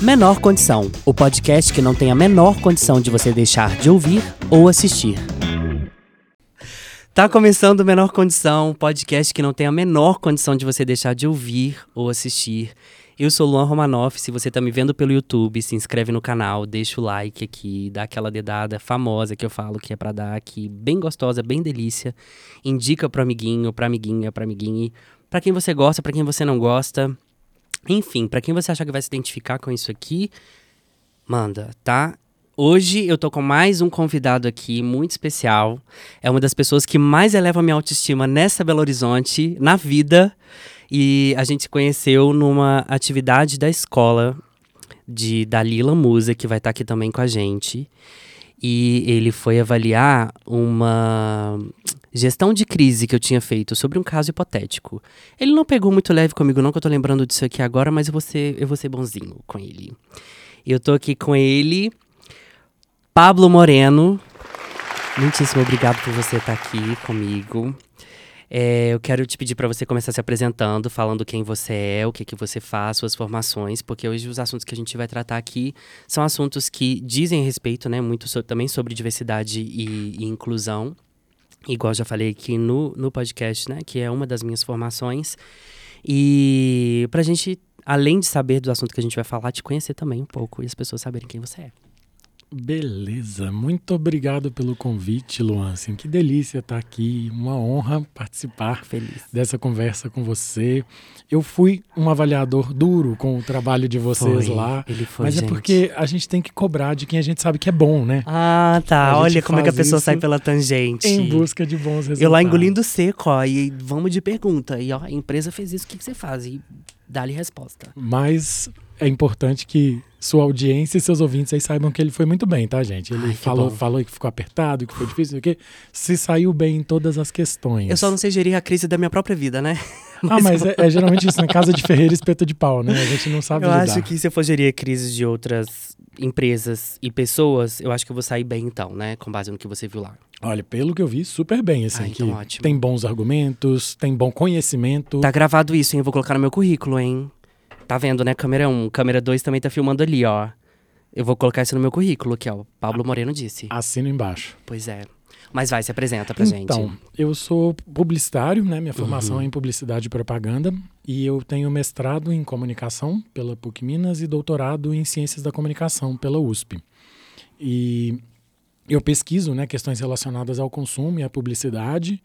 Menor Condição, o podcast que não tem a menor condição de você deixar de ouvir ou assistir. Tá começando Menor Condição, podcast que não tem a menor condição de você deixar de ouvir ou assistir. Eu sou Luan Romanoff, se você tá me vendo pelo YouTube, se inscreve no canal, deixa o like aqui, dá aquela dedada famosa que eu falo que é para dar aqui, bem gostosa, bem delícia. Indica pro amiguinho, pra amiguinha, pra amiguinha, pra quem você gosta, pra quem você não gosta. Enfim, pra quem você acha que vai se identificar com isso aqui, manda, tá? Hoje eu tô com mais um convidado aqui muito especial. É uma das pessoas que mais eleva minha autoestima nessa Belo Horizonte, na vida. E a gente se conheceu numa atividade da escola de Dalila Musa, que vai estar aqui também com a gente. E ele foi avaliar uma gestão de crise que eu tinha feito sobre um caso hipotético. Ele não pegou muito leve comigo, não, que eu tô lembrando disso aqui agora, mas eu vou ser, eu vou ser bonzinho com ele. Eu tô aqui com ele, Pablo Moreno. Muitíssimo obrigado por você estar aqui comigo. É, eu quero te pedir para você começar se apresentando, falando quem você é, o que, que você faz, suas formações, porque hoje os assuntos que a gente vai tratar aqui são assuntos que dizem respeito, né, muito so, também sobre diversidade e, e, inclusão, igual já falei aqui no, no podcast, né, que é uma das minhas formações. E para a gente, além de saber do assunto que a gente vai falar, te conhecer também um pouco e as pessoas saberem quem você é. Beleza, muito obrigado pelo convite, Luan. Assim, que delícia estar aqui, uma honra participar Feliz. dessa conversa com você. Eu fui um avaliador duro com o trabalho de vocês foi, lá, ele foi, mas gente. é porque a gente tem que cobrar de quem a gente sabe que é bom, né? Ah, tá. Olha como é que a pessoa sai pela tangente. Em busca de bons resultados. Eu lá engolindo seco, ó, e vamos de pergunta. E ó, a empresa fez isso, o que, que você faz? E dá-lhe resposta. Mas é importante que sua audiência e seus ouvintes aí saibam que ele foi muito bem, tá, gente? Ele Ai, falou, bom. falou que ficou apertado, que foi difícil, o quê? Se saiu bem em todas as questões. Eu só não sei gerir a crise da minha própria vida, né? ah, mas é, é, geralmente isso, na casa de Ferreira espeto de pau, né? A gente não sabe Eu lidar. acho que se eu for gerir a crise de outras empresas e pessoas, eu acho que eu vou sair bem então, né? Com base no que você viu lá. Olha, pelo que eu vi, super bem, assim, Ah, então que ótimo. tem bons argumentos, tem bom conhecimento. Tá gravado isso, hein? Eu vou colocar no meu currículo, hein? Tá vendo, né? Câmera 1. Câmera 2 também tá filmando ali, ó. Eu vou colocar isso no meu currículo aqui, ó. Pablo Moreno disse. Assino embaixo. Pois é. Mas vai, se apresenta pra gente. Então, eu sou publicitário, né? Minha formação Uhum. é em publicidade e propaganda. E eu tenho mestrado em comunicação pela PUC Minas e doutorado em ciências da comunicação pela USP. E eu pesquiso, né, questões relacionadas ao consumo e à publicidade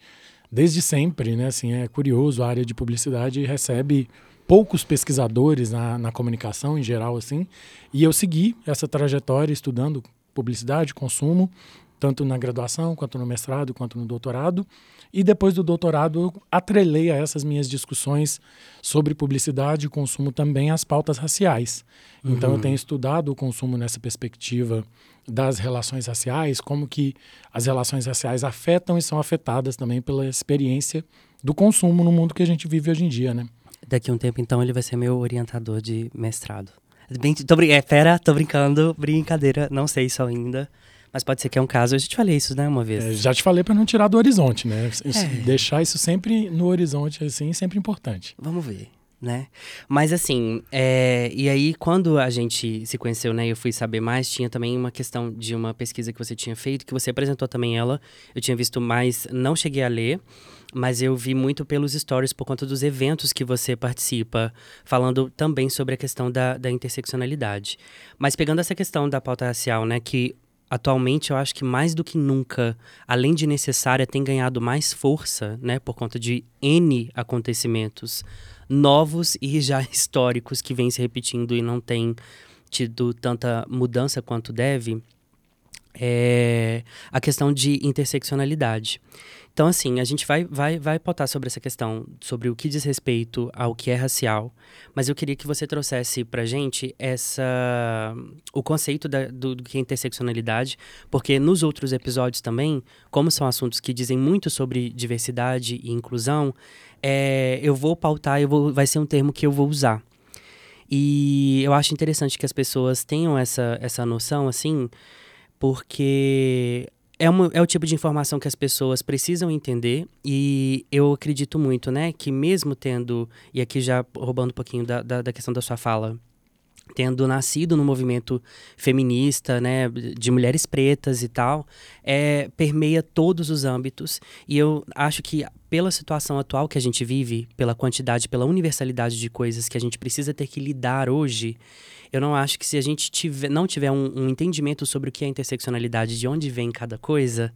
desde sempre, né? Assim, é curioso, a área de publicidade recebe poucos pesquisadores na, na comunicação em geral, assim. E eu segui essa trajetória estudando publicidade, consumo, tanto na graduação, quanto no mestrado, quanto no doutorado. E depois do doutorado, eu atrelei a essas minhas discussões sobre publicidade e consumo também as pautas raciais. Então, Uhum. eu tenho estudado o consumo nessa perspectiva das relações raciais, como que as relações raciais afetam e são afetadas também pela experiência do consumo no mundo que a gente vive hoje em dia, né? Daqui a um tempo, então, ele vai ser meu orientador de mestrado. Bem, tô, brin- é, pera, tô brincando, brincadeira, não sei isso ainda. Mas pode ser que é um caso. Eu já te falei isso, né, uma vez. É, já te falei para não tirar do horizonte, né? Isso- É. Deixar isso sempre no horizonte, assim, sempre importante. Vamos ver, né? Mas assim, é, e aí quando a gente se conheceu, né, eu fui saber mais, tinha também uma questão de uma pesquisa que você tinha feito, que você apresentou também ela. Eu tinha visto mais, não cheguei a ler, mas eu vi muito pelos stories por conta dos eventos que você participa, falando também sobre a questão da, da interseccionalidade. Mas pegando essa questão da pauta racial, né, que atualmente eu acho que mais do que nunca, além de necessária, tem ganhado mais força, né, por conta de N acontecimentos novos e já históricos que vêm se repetindo e não tem tido tanta mudança quanto deve, é a questão de interseccionalidade. Então, assim, a gente vai, vai, vai pautar sobre essa questão, sobre o que diz respeito ao que é racial, mas eu queria que você trouxesse pra gente essa, o conceito da, do, do que é interseccionalidade, porque nos outros episódios também, como são assuntos que dizem muito sobre diversidade e inclusão, é, eu vou pautar, eu vou, vai ser um termo que eu vou usar. E eu acho interessante que as pessoas tenham essa, essa noção, assim, porque é, uma, é o tipo de informação que as pessoas precisam entender e eu acredito muito, né, que mesmo tendo, e aqui já roubando um pouquinho da, da, da questão da sua fala, tendo nascido no movimento feminista, né, de mulheres pretas e tal, é, permeia todos os âmbitos. E eu acho que pela situação atual que a gente vive, pela quantidade, pela universalidade de coisas que a gente precisa ter que lidar hoje, eu não acho que se a gente tiver, não tiver um, um entendimento sobre o que é interseccionalidade, de onde vem cada coisa,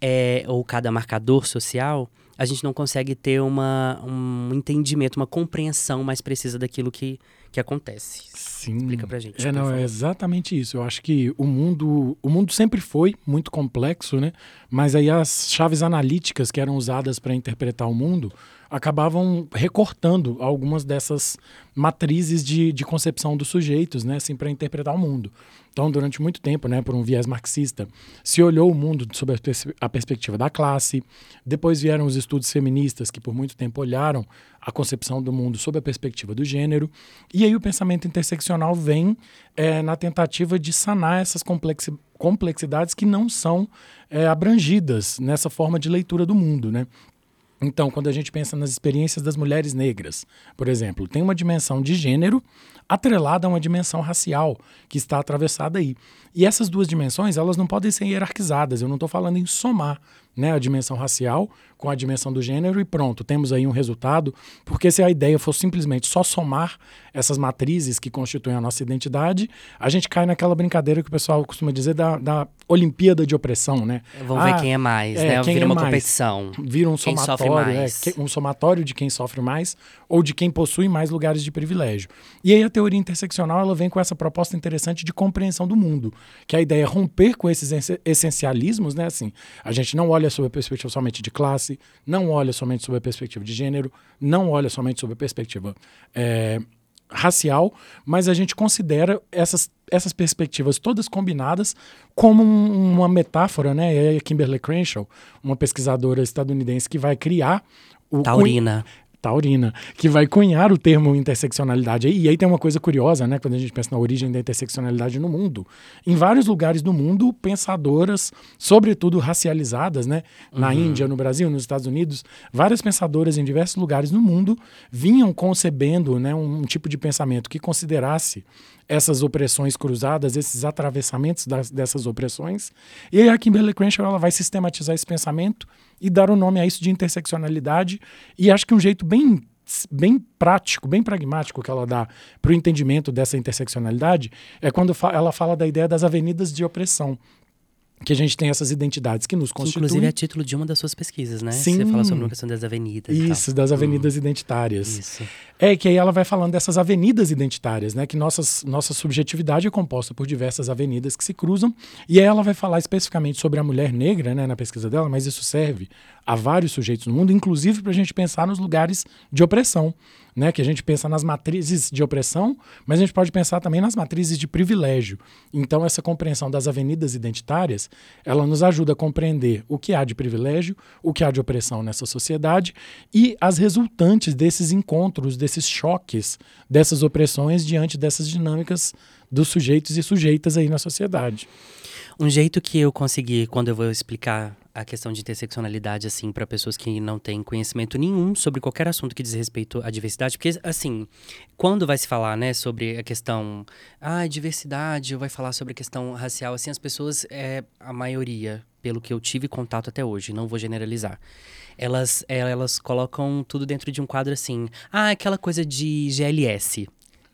é, ou cada marcador social, a gente não consegue ter uma, um entendimento, uma compreensão mais precisa daquilo que, que acontece. Sim. Explica pra gente. É, não, é exatamente isso. Eu acho que o mundo, o mundo sempre foi muito complexo, né? Mas aí as chaves analíticas que eram usadas para interpretar o mundo acabavam recortando algumas dessas matrizes de, de concepção dos sujeitos, né, assim, para interpretar o mundo. Então, durante muito tempo, né, por um viés marxista, se olhou o mundo sob a, pers a perspectiva da classe. Depois vieram os estudos feministas, que por muito tempo olharam a concepção do mundo sob a perspectiva do gênero. E aí o pensamento interseccional vem é, na tentativa de sanar essas complexi complexidades que não são é, abrangidas nessa forma de leitura do mundo, né? Então, quando a gente pensa nas experiências das mulheres negras, por exemplo, tem uma dimensão de gênero atrelada a uma dimensão racial que está atravessada aí. E essas duas dimensões, elas não podem ser hierarquizadas. Eu não estou falando em somar né, a dimensão racial com a dimensão do gênero e pronto, temos aí um resultado. Porque se a ideia for simplesmente só somar essas matrizes que constituem a nossa identidade, a gente cai naquela brincadeira que o pessoal costuma dizer da, da Olimpíada de opressão, né? Vamos ah, ver quem é mais, é, né? Quem Vira é uma mais. competição. Vira um quem somatório, é, um somatório de quem sofre mais ou de quem possui mais lugares de privilégio. E aí a teoria interseccional ela vem com essa proposta interessante de compreensão do mundo, que a ideia é romper com esses essencialismos, né? Assim, a gente não olha sob a perspectiva somente de classe, não olha somente sob a perspectiva de gênero, não olha somente sob a perspectiva é, racial, mas a gente considera essas, essas perspectivas todas combinadas como um, uma metáfora, né? A Kimberly Crenshaw, uma pesquisadora estadunidense que vai criar o Taurina taurina, que vai cunhar o termo interseccionalidade. E aí tem uma coisa curiosa, né, quando a gente pensa na origem da interseccionalidade no mundo. Em vários lugares do mundo, pensadoras, sobretudo racializadas, né, na uhum. Índia, no Brasil, nos Estados Unidos, várias pensadoras em diversos lugares no mundo vinham concebendo, né, um, um tipo de pensamento que considerasse essas opressões cruzadas, esses atravessamentos das, dessas opressões. E aí a Kimberly Crenshaw ela vai sistematizar esse pensamento e dar o um nome a isso de interseccionalidade. E acho que um jeito bem bem prático, bem pragmático que ela dá para o entendimento dessa interseccionalidade é quando ela fala da ideia das avenidas de opressão que a gente tem essas identidades que nos constituem. Inclusive é título de uma das suas pesquisas, né? Sim. Você fala sobre a questão das avenidas. Isso, das avenidas hum. identitárias. Isso. É que aí ela vai falando dessas avenidas identitárias, né? Que nossas, nossa subjetividade é composta por diversas avenidas que se cruzam. E aí ela vai falar especificamente sobre a mulher negra, né? Na pesquisa dela, mas isso serve a vários sujeitos no mundo, inclusive para a gente pensar nos lugares de opressão né? Que a gente pensa nas matrizes de opressão, mas a gente pode pensar também nas matrizes de privilégio. Então, essa compreensão das avenidas identitárias, ela nos ajuda a compreender o que há de privilégio, o que há de opressão nessa sociedade e as resultantes desses encontros, desses choques, dessas opressões diante dessas dinâmicas dos sujeitos e sujeitas aí na sociedade. Um jeito que eu consegui, quando eu vou explicar a questão de interseccionalidade, assim, para pessoas que não têm conhecimento nenhum sobre qualquer assunto que diz respeito à diversidade, porque, assim, quando vai se falar, né, sobre a questão, ah, diversidade, vai falar sobre a questão racial, assim, as pessoas, é, a maioria, pelo que eu tive contato até hoje, não vou generalizar, elas, elas colocam tudo dentro de um quadro assim, ah, aquela coisa de GLS,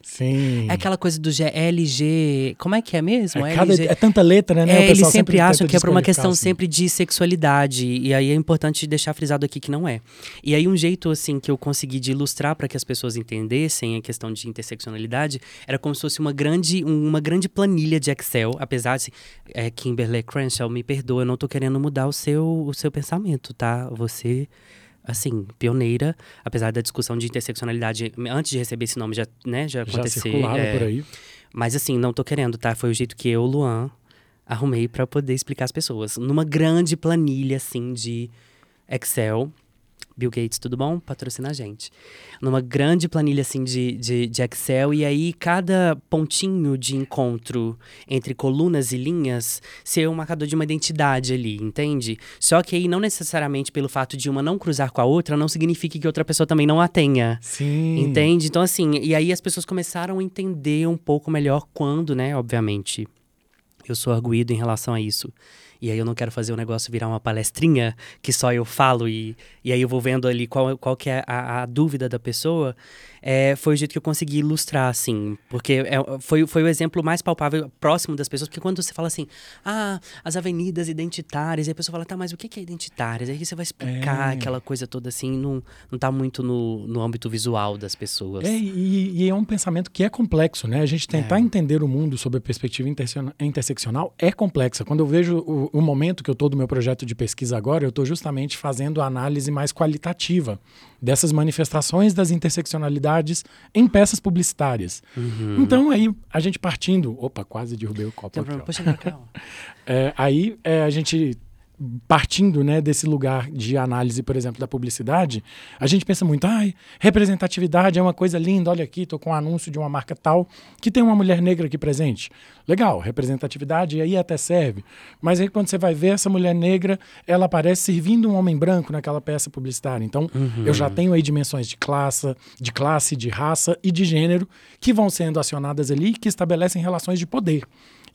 Sim. É aquela coisa do GLG. Como é que é mesmo? É, cada, é tanta letra, né? É, eles sempre, sempre acham que é por uma questão assim. sempre de sexualidade. E aí é importante deixar frisado aqui que não é. E aí, um jeito, assim, que eu consegui de ilustrar para que as pessoas entendessem a questão de interseccionalidade era como se fosse uma grande, uma grande planilha de Excel. Apesar de. É, Kimberly Crenshaw, me perdoa, eu não tô querendo mudar o seu, o seu pensamento, tá? Você assim, pioneira, apesar da discussão de interseccionalidade, antes de receber esse nome já, né, já aconteceu. Já é, por aí. Mas assim, não tô querendo, tá? Foi o jeito que eu, Luan, arrumei para poder explicar às pessoas. Numa grande planilha, assim, de Excel, Bill Gates, tudo bom? Patrocina a gente. Numa grande planilha assim de, de, de, Excel, e aí cada pontinho de encontro entre colunas e linhas ser um marcador de uma identidade ali, entende? Só que aí não necessariamente pelo fato de uma não cruzar com a outra, não significa que outra pessoa também não a tenha. Sim. Entende? Então, assim, e aí as pessoas começaram a entender um pouco melhor quando, né, obviamente. Eu sou arguído em relação a isso e aí eu não quero fazer o negócio virar uma palestrinha que só eu falo e, e aí eu vou vendo ali qual, qual que é a, a dúvida da pessoa, é, foi o jeito que eu consegui ilustrar, assim. Porque é, foi, foi o exemplo mais palpável, próximo das pessoas. Porque quando você fala assim, ah, as avenidas identitárias, aí a pessoa fala, tá, mas o que é identitárias? Aí você vai explicar é. aquela coisa toda assim, não, não tá muito no, no âmbito visual das pessoas. É, e, e é um pensamento que é complexo, né? A gente tentar é. entender o mundo sob a perspectiva interseccional é complexa. Quando eu vejo o, o momento que eu tô do meu projeto de pesquisa agora, eu tô justamente fazendo a análise mais qualitativa dessas manifestações das interseccionalidades em peças publicitárias. Uhum. Então, aí, a gente partindo. Opa, quase derrubei o copo. Aqui, Puxa, é, aí é, a gente partindo né, desse lugar de análise, por exemplo, da publicidade, a gente pensa muito, ai, representatividade é uma coisa linda, olha aqui, estou com um anúncio de uma marca tal que tem uma mulher negra aqui presente. Legal, representatividade aí até serve. Mas aí quando você vai ver essa mulher negra, ela aparece servindo um homem branco naquela peça publicitária. Então, uhum. eu já tenho aí dimensões de classe, de classe, de raça e de gênero que vão sendo acionadas ali que estabelecem relações de poder.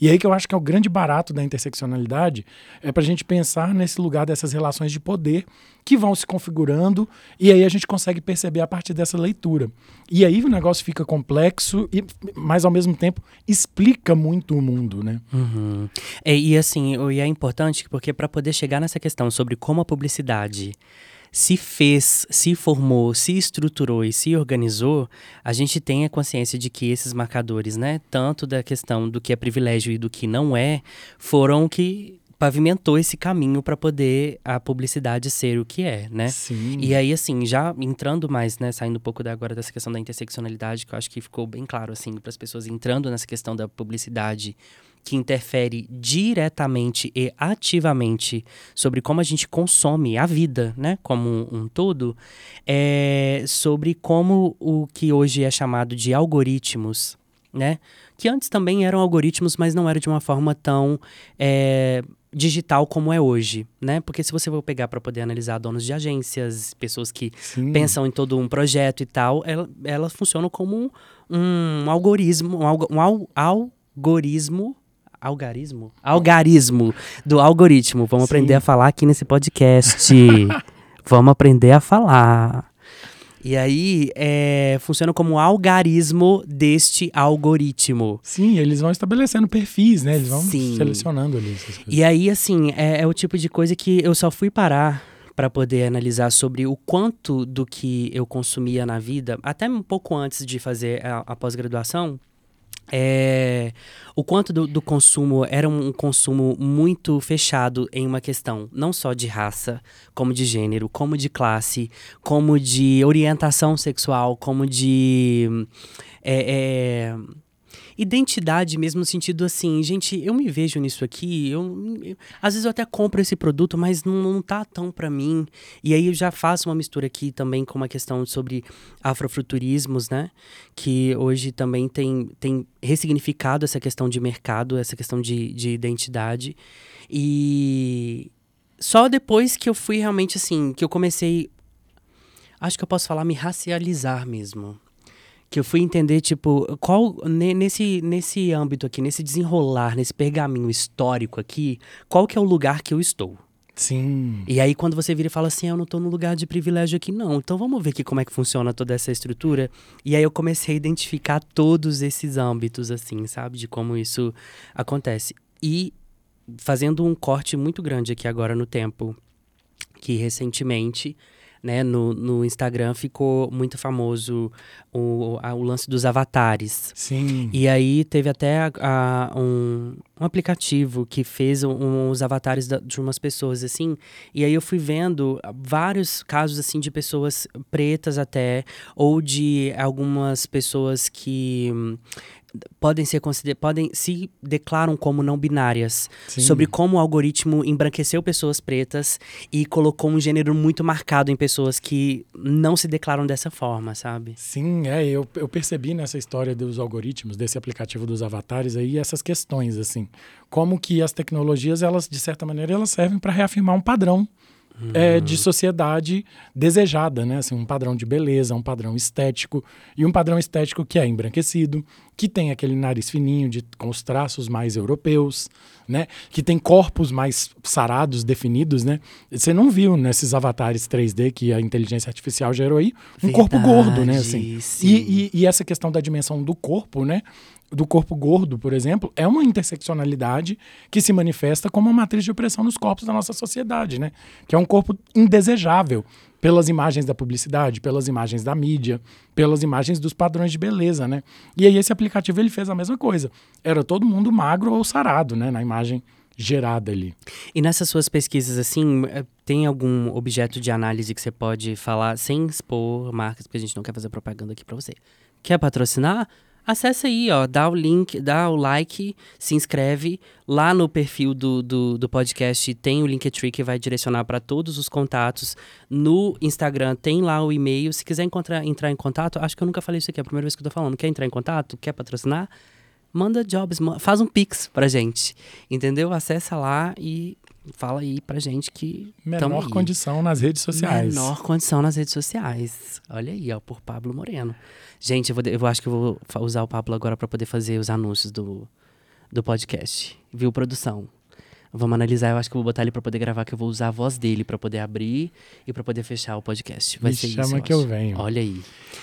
E aí que eu acho que é o grande barato da interseccionalidade, é para a gente pensar nesse lugar dessas relações de poder que vão se configurando e aí a gente consegue perceber a partir dessa leitura. E aí o negócio fica complexo, e, mas ao mesmo tempo explica muito o mundo, né? Uhum. E, e assim, e é importante porque para poder chegar nessa questão sobre como a publicidade se fez, se formou, se estruturou e se organizou, a gente tem a consciência de que esses marcadores, né, tanto da questão do que é privilégio e do que não é, foram que pavimentou esse caminho para poder a publicidade ser o que é, né? Sim. E aí, assim, já entrando mais, né, saindo um pouco da, agora dessa questão da interseccionalidade, que eu acho que ficou bem claro, assim, para as pessoas entrando nessa questão da publicidade que interfere diretamente e ativamente sobre como a gente consome a vida, né, como um, todo, é sobre como o que hoje é chamado de algoritmos, né, que antes também eram algoritmos, mas não era de uma forma tão é, digital como é hoje, né? Porque se você for pegar para poder analisar donos de agências, pessoas que Sim. pensam em todo um projeto e tal, ela, elas funcionam como um, um algoritmo, um, um al algoritmo algarismo? Algarismo do algoritmo. Vamos Sim. aprender a falar aqui nesse podcast. Vamos aprender a falar. E aí, é, funciona como um algarismo deste algoritmo. Sim, eles vão estabelecendo perfis, né? Eles vão Sim. selecionando ali essas coisas. E aí, assim, é, é o tipo de coisa que eu só fui parar para poder analisar sobre o quanto do que eu consumia na vida, até um pouco antes de fazer a, a pós-graduação, é, o quanto do, do, consumo era um consumo muito fechado em uma questão não só de raça, como de gênero, como de classe, como de orientação sexual, como de. É, é, identidade mesmo no sentido assim, gente, eu me vejo nisso aqui, eu, eu às vezes eu até compro esse produto, mas não, não tá tão para mim. E aí eu já faço uma mistura aqui também com uma questão sobre afrofuturismos, né? Que hoje também tem, tem ressignificado essa questão de mercado, essa questão de, de identidade. E só depois que eu fui realmente assim, que eu comecei acho que eu posso falar me racializar mesmo que eu fui entender, tipo, qual nesse, nesse âmbito aqui, nesse desenrolar, nesse pergaminho histórico aqui, qual que é o lugar que eu estou? Sim. E aí quando você vira e fala assim, ah, eu não estou no lugar de privilégio aqui, não. Então vamos ver aqui como é que funciona toda essa estrutura. E aí eu comecei a identificar todos esses âmbitos, assim, sabe? De como isso acontece. E fazendo um corte muito grande aqui agora no tempo, que recentemente né, no, no Instagram ficou muito famoso o, a, o lance dos avatares. Sim. E aí teve até a, a, um, um aplicativo que fez um, os avatares da, de umas pessoas, assim. E aí eu fui vendo vários casos, assim, de pessoas pretas até, ou de algumas pessoas que podem ser consider podem se declaram como não binárias Sim. sobre como o algoritmo embranqueceu pessoas pretas e colocou um gênero muito marcado em pessoas que não se declaram dessa forma, sabe? Sim, é, eu, eu percebi nessa história dos algoritmos, desse aplicativo dos avatares aí, essas questões, assim. Como que as tecnologias, elas, de certa maneira, elas servem para reafirmar um padrão é, de sociedade desejada, né? Assim, um padrão de beleza, um padrão estético e um padrão estético que é embranquecido, que tem aquele nariz fininho de, com os traços mais europeus, né? Que tem corpos mais sarados, definidos, né? Você não viu nesses avatares 3D que a inteligência artificial gerou aí um corpo gordo, né? Assim. Verdade, sim. E, e, e essa questão da dimensão do corpo, né? Do corpo gordo, por exemplo, é uma interseccionalidade que se manifesta como uma matriz de opressão nos corpos da nossa sociedade, né? Que é um corpo indesejável pelas imagens da publicidade, pelas imagens da mídia, pelas imagens dos padrões de beleza, né? E aí esse aplicativo ele fez a mesma coisa. Era todo mundo magro ou sarado, né? Na imagem gerada ali. E nessas suas pesquisas, assim, eh, tem algum objeto de análise que você pode falar sem expor marcas, porque a gente não quer fazer propaganda aqui pra você. Quer patrocinar? Acesse aí, ó, dá o link, dá o like, se inscreve. Lá no perfil do, do, do podcast tem o Linktree que vai direcionar para todos os contatos. No Instagram tem lá o e-mail. Se quiser encontrar, entrar em contato, acho que eu nunca falei isso aqui, é a primeira vez que eu tô falando. Quer entrar em contato? Quer patrocinar? Manda jobs, faz um pix pra gente, entendeu? Acessa lá e fala aí pra gente que Menor condição nas redes sociais. Menor condição nas redes sociais. Olha aí, ó, por Pablo Moreno. Gente, eu, vou, eu acho que eu vou usar o Pablo agora pra poder fazer os anúncios do, do podcast. Viu, produção? Vamos analisar, eu acho que eu vou botar ele pra poder gravar, que eu vou usar a voz dele pra poder abrir e pra poder fechar o podcast. Vai Me ser chama isso, eu que eu acho. venho. Olha aí.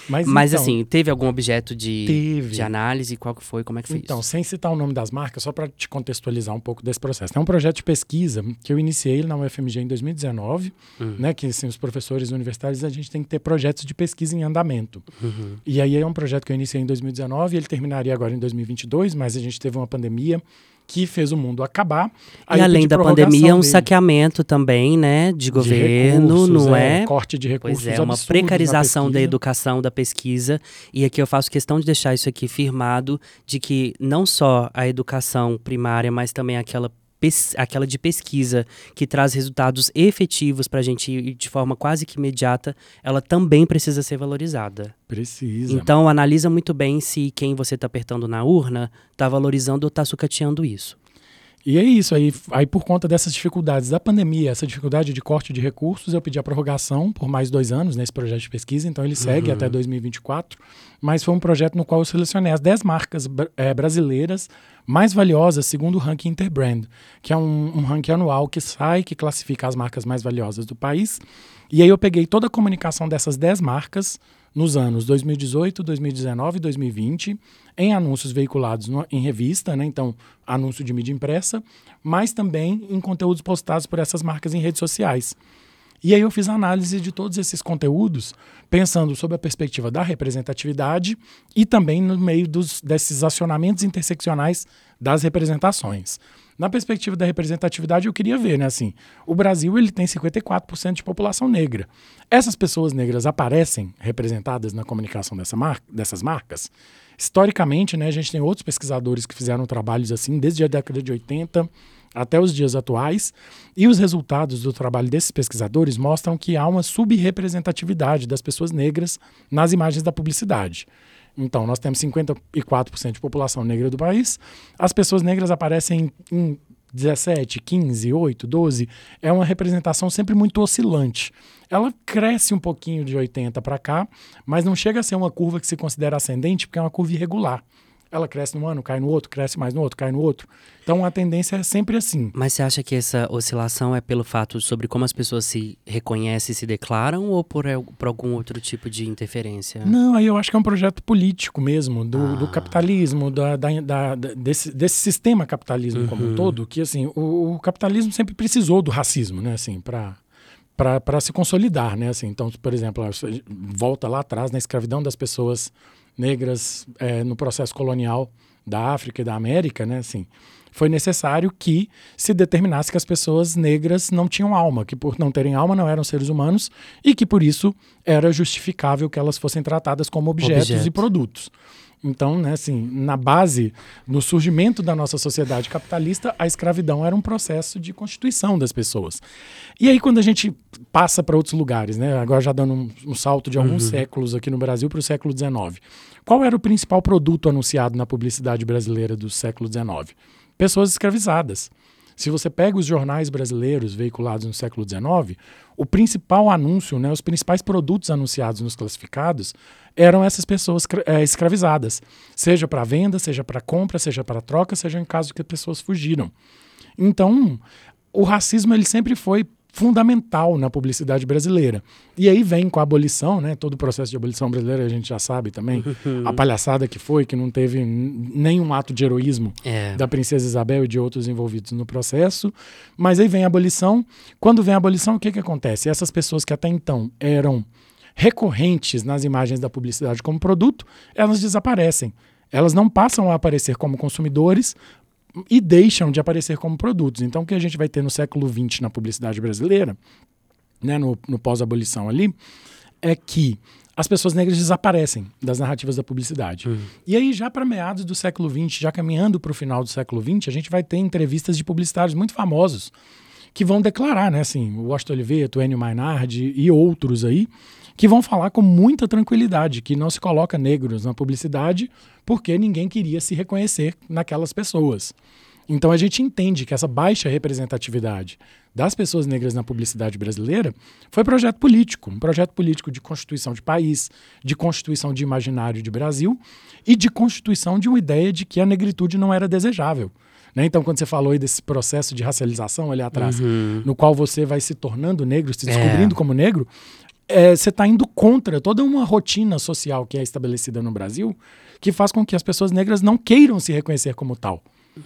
Mas, Mas então, assim, teve algum objeto de, Teve. de análise? Qual que foi? Como é que foi Então, isso? sem citar o nome das marcas, só para te contextualizar um pouco desse processo. É um projeto de pesquisa que eu iniciei na UFMG em 2019, Uhum. né? Que assim, os professores universitários a gente tem que ter projetos de pesquisa em andamento. Uhum. E aí é um projeto que eu iniciei em 2019, ele terminaria agora em 2022, mas a gente teve uma pandemia que fez o mundo acabar. Aí E além da pandemia, um dele saqueamento também, né? De de governo, recursos, não é? Corte de recursos Pois é, uma precarização da educação, da pesquisa. E aqui eu faço questão de deixar isso aqui firmado, de que não só a educação primária, mas também aquela, aquela de pesquisa que traz resultados efetivos para a gente de forma quase que imediata, ela também precisa ser valorizada. Precisa. Então, analisa muito bem se quem você está apertando na urna está valorizando ou está sucateando isso. E é isso, aí, aí por conta dessas dificuldades da pandemia, essa dificuldade de corte de recursos, eu pedi a prorrogação por mais dois anos nesse projeto de pesquisa, então ele segue Uhum. até 2024, mas foi um projeto no qual eu selecionei as 10 marcas eh, brasileiras mais valiosas segundo o ranking Interbrand, que é um, um ranking anual que sai, que classifica as marcas mais valiosas do país, e aí eu peguei toda a comunicação dessas 10 marcas nos anos 2018, 2019 e 2020, em anúncios veiculados no- em revista, né? então anúncio de mídia impressa, mas também em conteúdos postados por essas marcas em redes sociais. E aí eu fiz a análise de todos esses conteúdos, pensando sob a perspectiva da representatividade e também no meio dos, desses acionamentos interseccionais das representações. Na perspectiva da representatividade, eu queria ver, né, assim, o Brasil ele tem 54% de população negra. Essas pessoas negras aparecem representadas na comunicação dessa mar dessas marcas? Historicamente, né, a gente tem outros pesquisadores que fizeram trabalhos assim desde a década de 80 até os dias atuais, e os resultados do trabalho desses pesquisadores mostram que há uma subrepresentatividade das pessoas negras nas imagens da publicidade. Então, nós temos 54% de população negra do país, as pessoas negras aparecem em 17, 15, 8, 12, é uma representação sempre muito oscilante. Ela cresce um pouquinho de 80 para cá, mas não chega a ser uma curva que se considera ascendente, porque é uma curva irregular. Ela cresce num ano, cai no outro, cresce mais no outro, cai no outro. Então a tendência é sempre assim. Mas você acha que essa oscilação é pelo fato sobre como as pessoas se reconhecem e se declaram ou por, por algum outro tipo de interferência? Não, aí eu acho que é um projeto político mesmo, do, do Ah. capitalismo, da, da- da- desse, desse sistema capitalismo como um Uhum. todo, que assim, o, o capitalismo sempre precisou do racismo, né, assim, para para se consolidar, né, assim, então, por exemplo, volta lá atrás na escravidão das pessoas negras eh, no processo colonial da África e da América, né, assim, foi necessário que se determinasse que as pessoas negras não tinham alma, que por não terem alma não eram seres humanos e que por isso era justificável que elas fossem tratadas como objetos Objeto. e produtos. Então, né, assim, na base, no surgimento da nossa sociedade capitalista, a escravidão era um processo de constituição das pessoas. E aí, quando a gente passa para outros lugares, né, agora já dando um, um salto de alguns uhum. séculos aqui no Brasil para o século XIX, qual era o principal produto anunciado na publicidade brasileira do século XIX? Pessoas escravizadas. Se você pega os jornais brasileiros veiculados no século XIX, o principal anúncio, né, os principais produtos anunciados nos classificados eram essas pessoas é, escravizadas, seja para venda, seja para compra, seja para troca, seja em caso que as pessoas fugiram. Então, o racismo ele sempre foi fundamental na publicidade brasileira. E aí vem com a abolição, né? Todo o processo de abolição brasileira a gente já sabe também. a palhaçada que foi, que não teve nenhum ato de heroísmo é. da princesa Isabel e de outros envolvidos no processo. Mas aí vem a abolição. Quando vem a abolição, o que, que acontece? Essas pessoas que até então eram recorrentes nas imagens da publicidade como produto, elas desaparecem. Elas não passam a aparecer como consumidores, e deixam de aparecer como produtos. Então, o que a gente vai ter no século XX na publicidade brasileira, né, no, no pós-abolição ali, é que as pessoas negras desaparecem das narrativas da publicidade. Uhum. E aí, já para meados do século XX, já caminhando para o final do século XX, a gente vai ter entrevistas de publicitários muito famosos que vão declarar, né, assim, o Washington Oliveto, o Enio Mainardi e outros aí, que vão falar com muita tranquilidade que não se coloca negros na publicidade porque ninguém queria se reconhecer naquelas pessoas. Então a gente entende que essa baixa representatividade das pessoas negras na publicidade brasileira foi projeto político, um projeto político de constituição de país, de constituição de imaginário de Brasil e de constituição de uma ideia de que a negritude não era desejável. Né? Então, quando você falou aí desse processo de racialização ali atrás, uhum. no qual você vai se tornando negro, se descobrindo é. como negro, é, você está indo contra toda uma rotina social que é estabelecida no Brasil, que faz com que as pessoas negras não queiram se reconhecer como tal.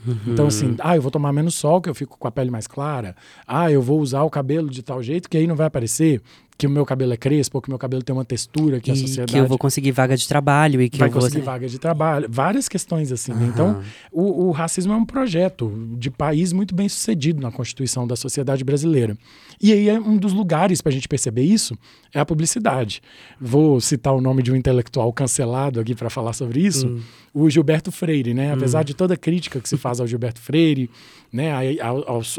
Uhum. Então, assim, ah, eu vou tomar menos sol, que eu fico com a pele mais clara. Ah, eu vou usar o cabelo de tal jeito que aí não vai aparecer que o meu cabelo é crespo, que o meu cabelo tem uma textura que e a sociedade... que eu vou conseguir vaga de trabalho e que vai eu vou... conseguir vaga de trabalho. Várias questões assim. Uhum. Então, o, o, racismo é um projeto de país muito bem sucedido na constituição da sociedade brasileira. E aí, é um dos lugares para a gente perceber isso é a publicidade. Vou citar o nome de um intelectual cancelado aqui para falar sobre isso, uhum. o Gilberto Freire, né? Apesar uhum. de toda a crítica que se faz ao Gilberto Freire, né,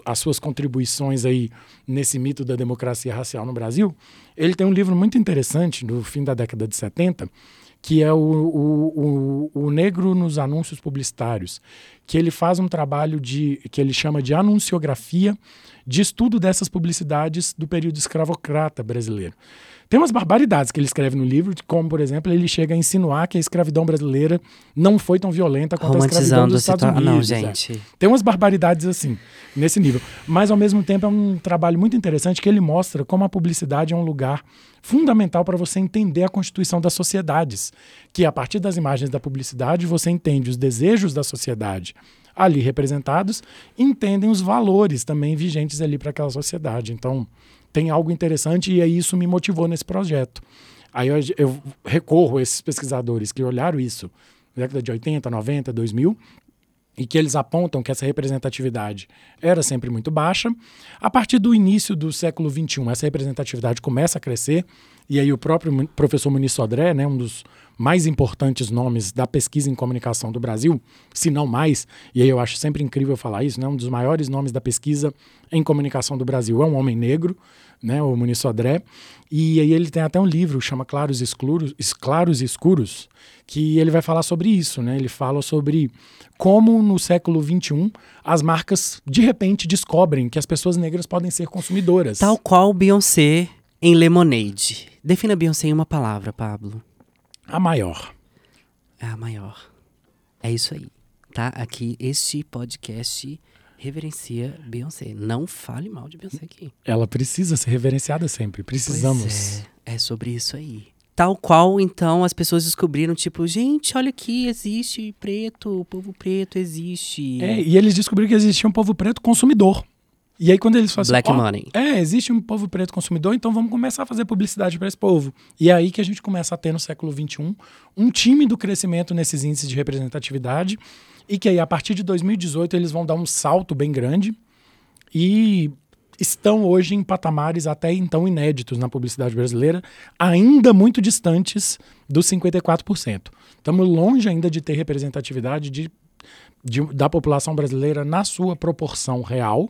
as suas contribuições aí nesse mito da democracia racial no Brasil, ele tem um livro muito interessante do fim da década de 70, que é o, o, o, o, Negro nos Anúncios Publicitários, que ele faz um trabalho de que ele chama de anunciografia, de estudo dessas publicidades do período escravocrata brasileiro. Tem umas barbaridades que ele escreve no livro, como, por exemplo, ele chega a insinuar que a escravidão brasileira não foi tão violenta quanto a escravidão dos Estados Unidos. Não, gente. É. Tem umas barbaridades assim, nesse nível. Mas, ao mesmo tempo, é um trabalho muito interessante que ele mostra como a publicidade é um lugar fundamental para você entender a constituição das sociedades. Que a partir das imagens da publicidade, você entende os desejos da sociedade ali representados, entendem os valores também vigentes ali para aquela sociedade. Então, tem algo interessante e aí isso me motivou nesse projeto. Aí eu, eu recorro a esses pesquisadores que olharam isso na década de 80, 90, 2000 e que eles apontam que essa representatividade era sempre muito baixa. A partir do início do século XXI, essa representatividade começa a crescer, e aí o próprio professor Muniz Sodré, né, um dos mais importantes nomes da pesquisa em comunicação do Brasil, se não mais, e aí eu acho sempre incrível falar isso, né, um dos maiores nomes da pesquisa em comunicação do Brasil é um homem negro, né, o Muniz Sodré, e aí ele tem até um livro chama Claros e Escuros, Claros e Escuros, que ele vai falar sobre isso, né? Ele fala sobre como no século XXI as marcas de repente descobrem que as pessoas negras podem ser consumidoras. Tal qual Beyoncé em Lemonade. Defina Beyoncé em uma palavra, Pablo. A maior. É a maior. É isso aí, tá? Aqui este podcast reverencia Beyoncé. Não fale mal de Beyoncé aqui. Ela precisa ser reverenciada sempre. Precisamos. É, é sobre isso aí. Tal qual, então, as pessoas descobriram, tipo, gente, olha aqui, existe preto, o povo preto existe. É, e eles descobriram que existia um povo preto consumidor. E aí, quando eles falam Black assim, money. É, existe um povo preto consumidor, então vamos começar a fazer publicidade para esse povo. E é aí que a gente começa a ter no século XXI um time do crescimento nesses índices de representatividade e que aí, a partir de 2018, eles vão dar um salto bem grande e estão hoje em patamares até então inéditos na publicidade brasileira, ainda muito distantes dos 54%. Estamos longe ainda de ter representatividade de, de, da população brasileira na sua proporção real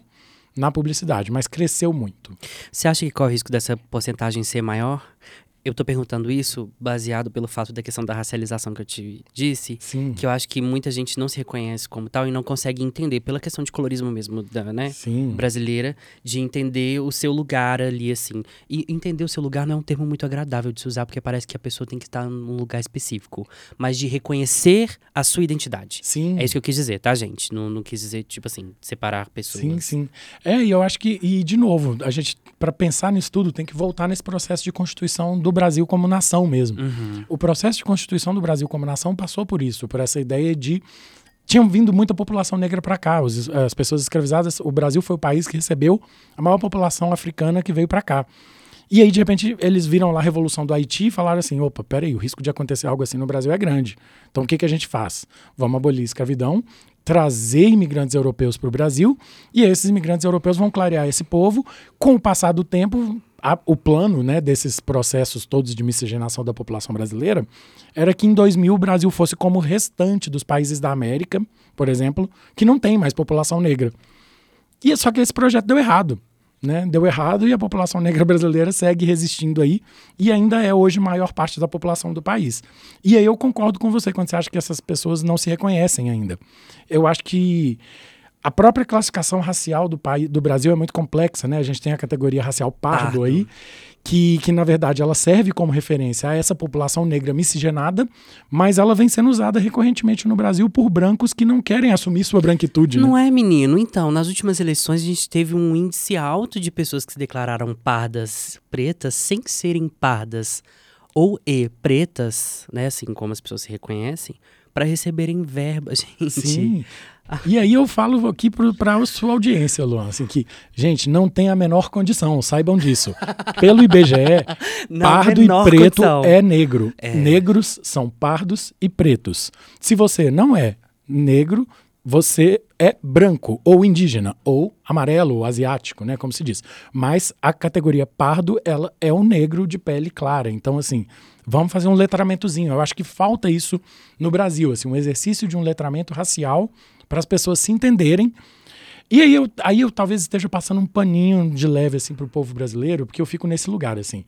na publicidade, mas cresceu muito. Você acha que corre o risco dessa porcentagem ser maior? Eu estou perguntando isso baseado pelo fato da questão da racialização que eu te disse, Sim. que eu acho que muita gente não se reconhece como tal e não consegue entender pela questão de colorismo mesmo da, né, Sim. brasileira, de entender o seu lugar ali assim. E entender o seu lugar não é um termo muito agradável de se usar porque parece que a pessoa tem que estar num lugar específico, mas de reconhecer a sua identidade. Sim. É isso que eu quis dizer, tá, gente? Não, não quis dizer tipo assim, separar pessoas. Sim, sim. É, e eu acho que, e de novo, a gente, para pensar nisso tudo, tem que voltar nesse processo de constituição do Brasil como nação mesmo. Uhum. O processo de constituição do Brasil como nação passou por isso, por essa ideia de. Tinham vindo muita população negra para cá, os, as pessoas escravizadas. O Brasil foi o país que recebeu a maior população africana que veio para cá. E aí, de repente, eles viram lá a Revolução do Haiti e falaram assim: opa, peraí, o risco de acontecer algo assim no Brasil é grande. Então, o que, que a gente faz? Vamos abolir a escravidão, trazer imigrantes europeus para o Brasil, e esses imigrantes europeus vão clarear esse povo. Com o passar do tempo, a, o plano né, desses processos todos de miscigenação da população brasileira era que em 2000 o Brasil fosse como o restante dos países da América, por exemplo, que não tem mais população negra. E só que esse projeto deu errado. Né? Deu errado e a população negra brasileira segue resistindo aí e ainda é hoje maior parte da população do país. E aí eu concordo com você quando você acha que essas pessoas não se reconhecem ainda. Eu acho que a própria classificação racial do, país, do Brasil é muito complexa, né? A gente tem a categoria racial pardo, Pardo. aí, que, que na verdade ela serve como referência a essa população negra miscigenada, mas ela vem sendo usada recorrentemente no Brasil por brancos que não querem assumir sua branquitude. né? Não é, menino? Então, nas últimas eleições a gente teve um índice alto de pessoas que se declararam pardas pretas sem serem pardas ou e pretas, né? Assim como as pessoas se reconhecem, para receberem verba, gente. Sim. E aí eu falo aqui para a sua audiência, Luan, assim, que, gente, não tem a menor condição, saibam disso. Pelo IBGE, Não, pardo e preto condição. é negro. É. Negros são pardos e pretos. Se você não é negro, você é branco ou indígena ou amarelo ou asiático, né, como se diz. Mas a categoria pardo, ela é um negro de pele clara. Então, assim, vamos fazer um letramentozinho. Eu acho que falta isso no Brasil, assim, um exercício de um letramento racial para as pessoas se entenderem. E aí eu, aí eu talvez esteja passando um paninho de leve assim para o povo brasileiro, porque eu fico nesse lugar assim.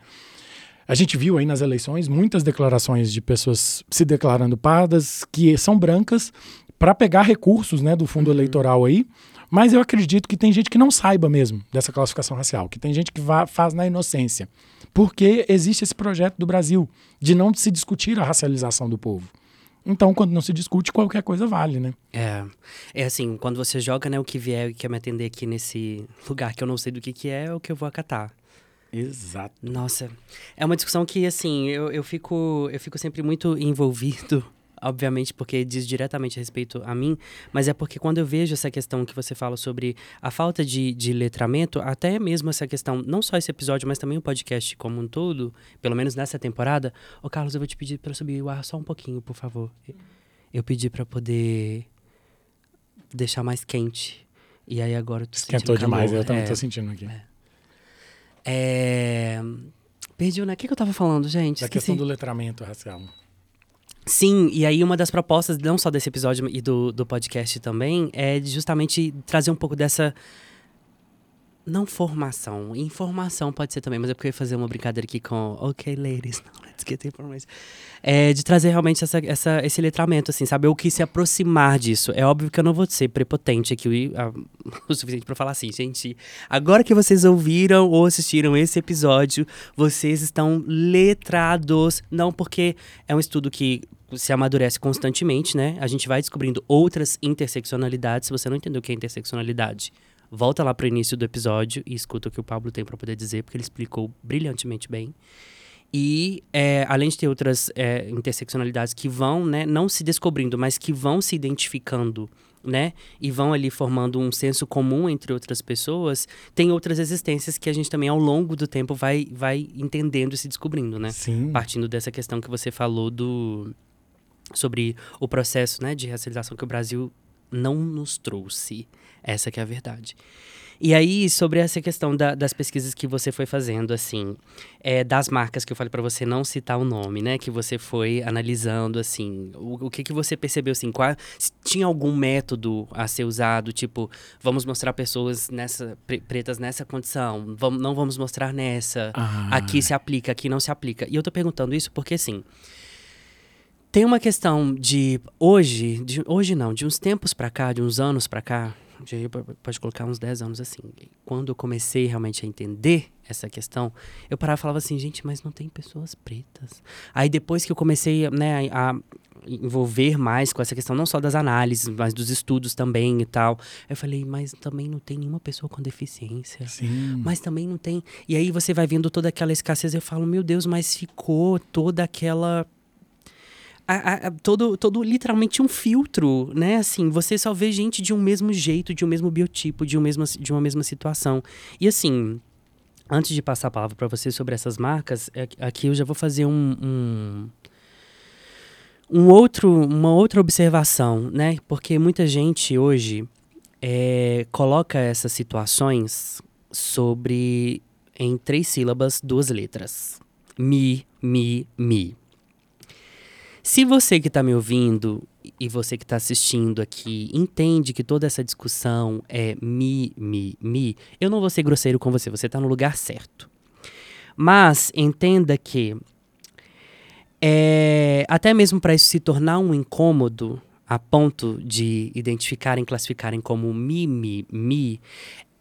A gente viu aí nas eleições muitas declarações de pessoas se declarando pardas que são brancas para pegar recursos né, do fundo eleitoral aí. Mas eu acredito que tem gente que não saiba mesmo dessa classificação racial, que tem gente que vá, faz na inocência. Porque existe esse projeto do Brasil de não se discutir a racialização do povo. Então, quando não se discute, qualquer coisa vale, né? É, é assim, quando você joga, né, o que vier e quer me atender aqui nesse lugar que eu não sei do que que é, é o que eu vou acatar. Exato. Nossa, é uma discussão que, assim, eu, eu, fico, eu fico sempre muito envolvido, obviamente, porque diz diretamente a respeito a mim, mas é porque quando eu vejo essa questão que você fala sobre a falta de, de letramento, até mesmo essa questão, não só esse episódio, mas também o podcast como um todo, pelo menos nessa temporada. Ô, Carlos, eu vou te pedir para subir o ar só um pouquinho, por favor. Eu pedi para poder deixar mais quente. E aí agora eu tô sentindo Esquentou demais, calor. eu também É. tô sentindo aqui. É... Perdi, né? O que, que eu tava falando, gente? Da Esqueci. questão do letramento racial. Sim, e aí uma das propostas, não só desse episódio e do, do podcast também, é justamente trazer um pouco dessa. Não formação, informação pode ser também, mas é porque eu ia fazer uma brincadeira aqui com. Ok, ladies, now let's get information. É de trazer realmente essa, essa, esse letramento, assim, saber o que se aproximar disso. É óbvio que eu não vou ser prepotente aqui o suficiente pra falar assim, gente. Agora que vocês ouviram ou assistiram esse episódio, vocês estão letrados. Não porque é um estudo que se amadurece constantemente, né? A gente vai descobrindo outras interseccionalidades. Se você não entendeu o que é interseccionalidade, volta lá pro início do episódio e escuta o que o Pablo tem para poder dizer, porque ele explicou brilhantemente bem. E é, além de ter outras é, interseccionalidades que vão, né, não se descobrindo, mas que vão se identificando, né, e vão ali formando um senso comum entre outras pessoas, tem outras existências que a gente também ao longo do tempo vai, vai entendendo e se descobrindo, né? Sim. partindo dessa questão que você falou do sobre o processo né, de racialização que o Brasil não nos trouxe. Essa que é a verdade. E aí, sobre essa questão da- das pesquisas que você foi fazendo, assim, é, das marcas que eu falei pra você não citar o nome, né? Que você foi analisando, assim, o, o que que você percebeu, assim, qual, se tinha algum método a ser usado, tipo, vamos mostrar pessoas nessa, pre- pretas nessa condição, vamos, não vamos mostrar nessa, Ah, aqui se aplica, aqui não se aplica. E eu tô perguntando isso porque, assim, tem uma questão de hoje, de, hoje não, de uns tempos pra cá, de uns anos pra cá, de, pode colocar uns 10 anos assim. Quando eu comecei realmente a entender essa questão, eu parava e falava assim, gente, mas não tem pessoas pretas. Aí depois que eu comecei né, a envolver mais com essa questão, não só das análises, mas dos estudos também e tal, eu falei, mas também não tem nenhuma pessoa com deficiência. Sim. Mas também não tem. E aí você vai vendo toda aquela escassez e eu falo, meu Deus, mas ficou toda aquela. A- a- todo, todo literalmente um filtro, né? Assim, você só vê gente de um mesmo jeito, de um mesmo biotipo, de, um mesmo, de uma mesma situação. E assim, antes de passar a palavra para você sobre essas marcas, é- aqui eu já vou fazer um, um, um outro, uma outra observação, né? Porque muita gente hoje é, coloca essas situações sobre em três sílabas, duas letras. Mi, mi, mi. Se você que está me ouvindo e você que está assistindo aqui entende que toda essa discussão é mi, mi, mi, eu não vou ser grosseiro com você, você está no lugar certo. Mas entenda que é, até mesmo para isso se tornar um incômodo a ponto de identificarem, classificarem como mi, mi, mi,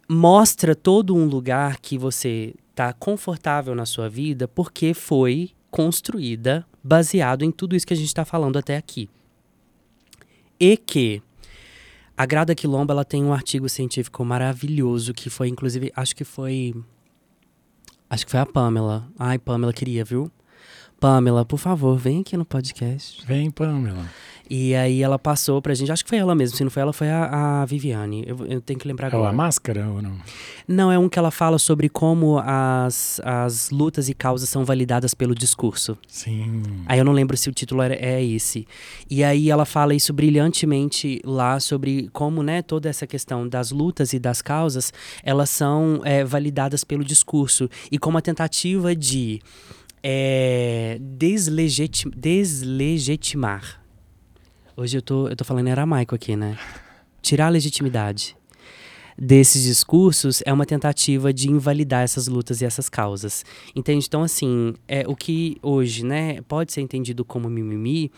mostra todo um lugar que você está confortável na sua vida porque foi construída baseado em tudo isso que a gente está falando até aqui. E que a Grada Quilombo ela tem um artigo científico maravilhoso que foi, inclusive, acho que foi. Acho que foi a Pamela. Ai, Pamela queria, viu? Pamela, por favor, vem aqui no podcast. Vem, Pamela. E aí ela passou pra gente, acho que foi ela mesmo, se não foi ela, foi a, a Viviane. Eu, eu tenho que lembrar É agora. a máscara ou não? Não, é um que ela fala sobre como as, as lutas e causas são validadas pelo discurso. Sim. Aí eu não lembro se o título era, é esse. E aí ela fala isso brilhantemente lá sobre como, né, toda essa questão das lutas e das causas, elas são é, validadas pelo discurso. E como a tentativa de é, deslegiti- deslegitimar. Hoje eu tô, eu tô falando aramaico aqui, né? Tirar a legitimidade desses discursos é uma tentativa de invalidar essas lutas e essas causas. Entende? Então, assim, é, o que hoje né, pode ser entendido como mimimi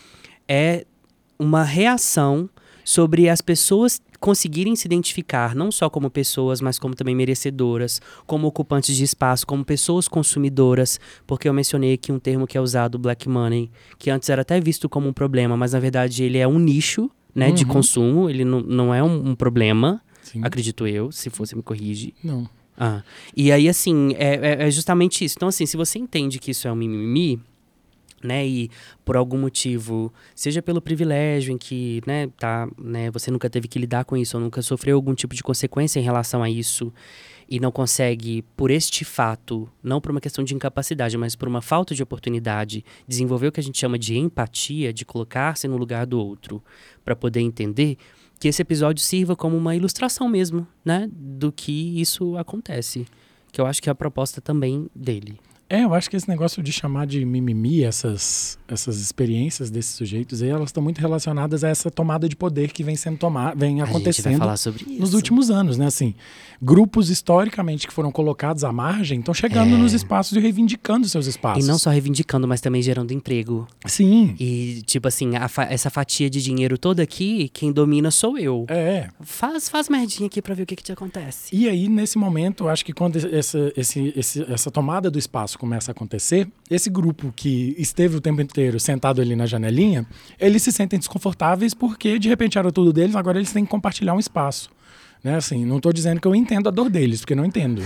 é uma reação sobre as pessoas conseguirem se identificar não só como pessoas, mas como também merecedoras, como ocupantes de espaço, como pessoas consumidoras, porque eu mencionei aqui um termo que é usado, black money, que antes era até visto como um problema, mas na verdade ele é um nicho né, de Uhum. consumo, ele não, não é um, um problema, Sim. acredito eu, se você me corrige. Não. Ah, e aí, assim, é, é- é justamente isso. Então, assim, se você entende que isso é um mimimi, né, e por algum motivo, seja pelo privilégio em que, né, tá, né, você nunca teve que lidar com isso, ou nunca sofreu algum tipo de consequência em relação a isso, e não consegue, por este fato, não por uma questão de incapacidade, mas por uma falta de oportunidade, desenvolver o que a gente chama de empatia, de colocar-se no lugar do outro, para poder entender, que esse episódio sirva como uma ilustração mesmo, né, do que isso acontece. Que eu acho que é a proposta também dele. É, eu acho que esse negócio de chamar de mimimi, essas, essas experiências desses sujeitos aí, elas estão muito relacionadas a essa tomada de poder que vem sendo tomada, vem acontecendo nos últimos anos, né? Assim, grupos historicamente que foram colocados à margem estão chegando É. nos espaços e reivindicando seus E espaços. não só reivindicando, mas também gerando emprego. Sim. E, tipo assim, fa- essa fatia de dinheiro toda aqui, quem domina sou eu. É. Faz, faz merdinha aqui pra ver o que que te acontece. E aí, nesse momento, acho que quando essa, esse, esse- essa tomada do espaço começa a acontecer, esse grupo que esteve o tempo inteiro sentado ali na janelinha, eles se sentem desconfortáveis porque, de repente, era tudo deles, agora eles têm que compartilhar um espaço. Né? Assim, não estou dizendo que eu entendo a dor deles, porque não entendo.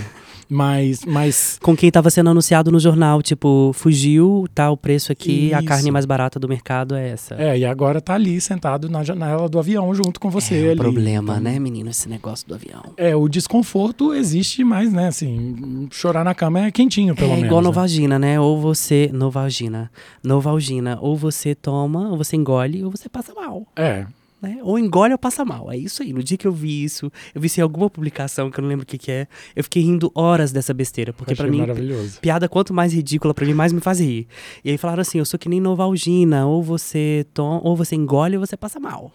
Mas, mas Com quem tava sendo anunciado no jornal, tipo, fugiu, tá o preço aqui, a Isso. carne mais barata do mercado é essa. é, e agora tá ali sentado na janela do avião junto com você É um ali. problema, Então, né, menino, esse negócio do avião. É, o desconforto existe, mas, né, assim, chorar na cama é quentinho, pelo é menos. igual né? Novalgina, né? Ou você. Novalgina. Novalgina. Ou você toma, ou você engole, ou você passa mal. É, né? Ou engole ou passa mal. É isso aí. No dia que eu vi isso, eu vi isso em alguma publicação que eu não lembro o que, que é. Eu fiquei rindo horas dessa besteira. Porque para mim, piada quanto mais ridícula, para mim, mais me faz rir. E aí falaram assim: eu sou que nem Novalgina, ou você tom, ou você engole ou você passa mal.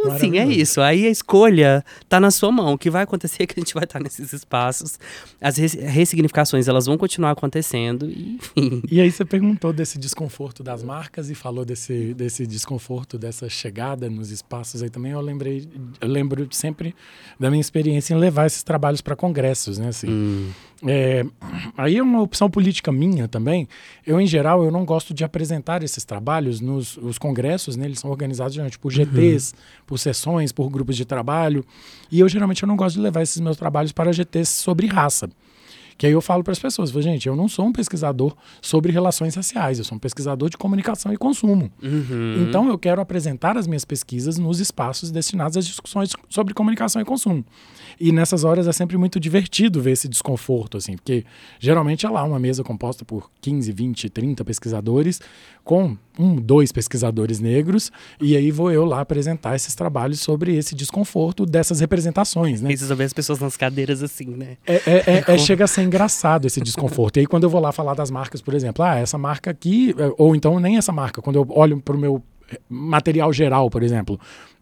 Então, assim, é isso. Aí a escolha tá na sua mão. O que vai acontecer é que a gente vai estar nesses espaços. As ressignificações, elas vão continuar acontecendo, e, enfim. E aí você perguntou desse desconforto das marcas e falou desse, desse desconforto, dessa chegada nos espaços aí também. Eu lembrei, eu lembro sempre da minha experiência em levar esses trabalhos para congressos, né? Assim, hum. É, aí é uma opção política minha também. Eu, em geral, eu não gosto de apresentar esses trabalhos nos os congressos, né? Eles são organizados geralmente por GTs, uhum. Por sessões, por grupos de trabalho. E eu, geralmente, eu não gosto de levar esses meus trabalhos para GTs sobre raça. Que aí eu falo para as pessoas, gente, eu não sou um pesquisador sobre relações raciais, eu sou um pesquisador de comunicação e consumo. Uhum. Então eu quero apresentar as minhas pesquisas nos espaços destinados às discussões sobre comunicação e consumo. E nessas horas é sempre muito divertido ver esse desconforto, assim, porque geralmente é lá uma mesa composta por 15, 20, 30 pesquisadores, com um, dois pesquisadores negros, e aí vou eu lá apresentar esses trabalhos sobre esse desconforto dessas representações, né? E você as pessoas nas cadeiras assim, né? É, é, é, é chega a ser engraçado esse desconforto. E aí quando eu vou lá falar das marcas, por exemplo, ah, essa marca aqui, ou então nem essa marca, quando eu olho para o meu material geral, por exemplo.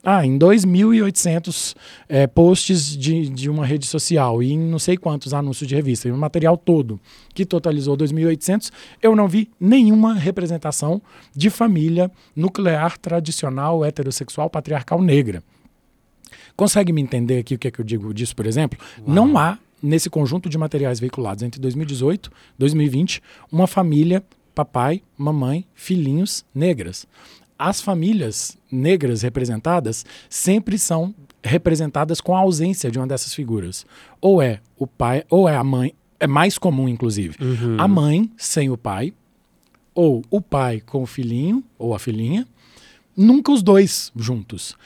Ah, em 2.800 é, posts de, de uma rede social e em não sei quantos anúncios de revista, o material todo, que totalizou 2.800, eu não vi nenhuma representação de família nuclear tradicional, heterossexual, patriarcal negra. Consegue me entender aqui o que é que eu digo disso, por exemplo? Uau. Não há, nesse conjunto de materiais veiculados entre 2018 e 2020, uma família papai, mamãe, filhinhos negras as famílias negras representadas sempre são representadas com a ausência de uma dessas figuras. Ou é o pai, ou é a mãe, é mais comum, inclusive, uhum. a mãe sem o pai, ou o pai com o filhinho, ou a filhinha, nunca os dois juntos.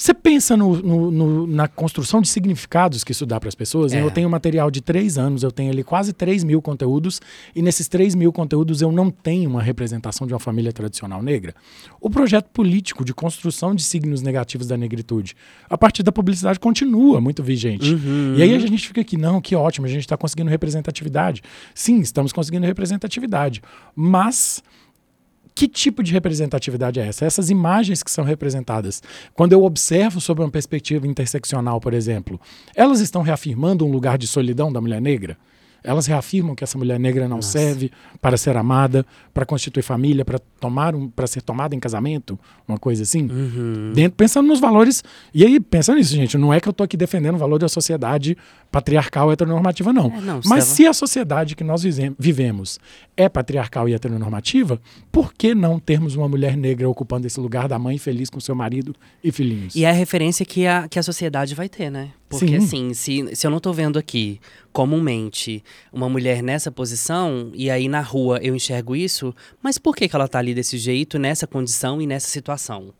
Você pensa no, no, no, na construção de significados que isso dá para as pessoas. É. Eu tenho material de três anos, eu tenho ali quase 3 mil conteúdos, e nesses 3 mil conteúdos eu não tenho uma representação de uma família tradicional negra. O projeto político de construção de signos negativos da negritude, a partir da publicidade, continua muito vigente. Uhum. E aí a gente fica aqui, não, que ótimo, a gente está conseguindo representatividade. Sim, estamos conseguindo representatividade. Mas que tipo de representatividade é essa? Essas imagens que são representadas, quando eu observo sob uma perspectiva interseccional, por exemplo, elas estão reafirmando um lugar de solidão da mulher negra? Elas reafirmam que essa mulher negra não Nossa. serve para ser amada, para constituir família, para tomar um, para ser tomada em casamento, uma coisa assim. Uhum. Dentro, pensando nos valores. E aí, pensando nisso, gente, não é que eu estou aqui defendendo o valor da sociedade patriarcal e heteronormativa, não. É, não Mas se a sociedade que nós vivemos é patriarcal e heteronormativa, por que não termos uma mulher negra ocupando esse lugar da mãe feliz com seu marido e filhinhos? E é a referência que a, que a sociedade vai ter, né? Porque Sim. assim, se, se eu não estou vendo aqui comumente uma mulher nessa posição e aí na rua eu enxergo isso, mas por que, que ela está ali desse jeito, nessa condição e nessa situação?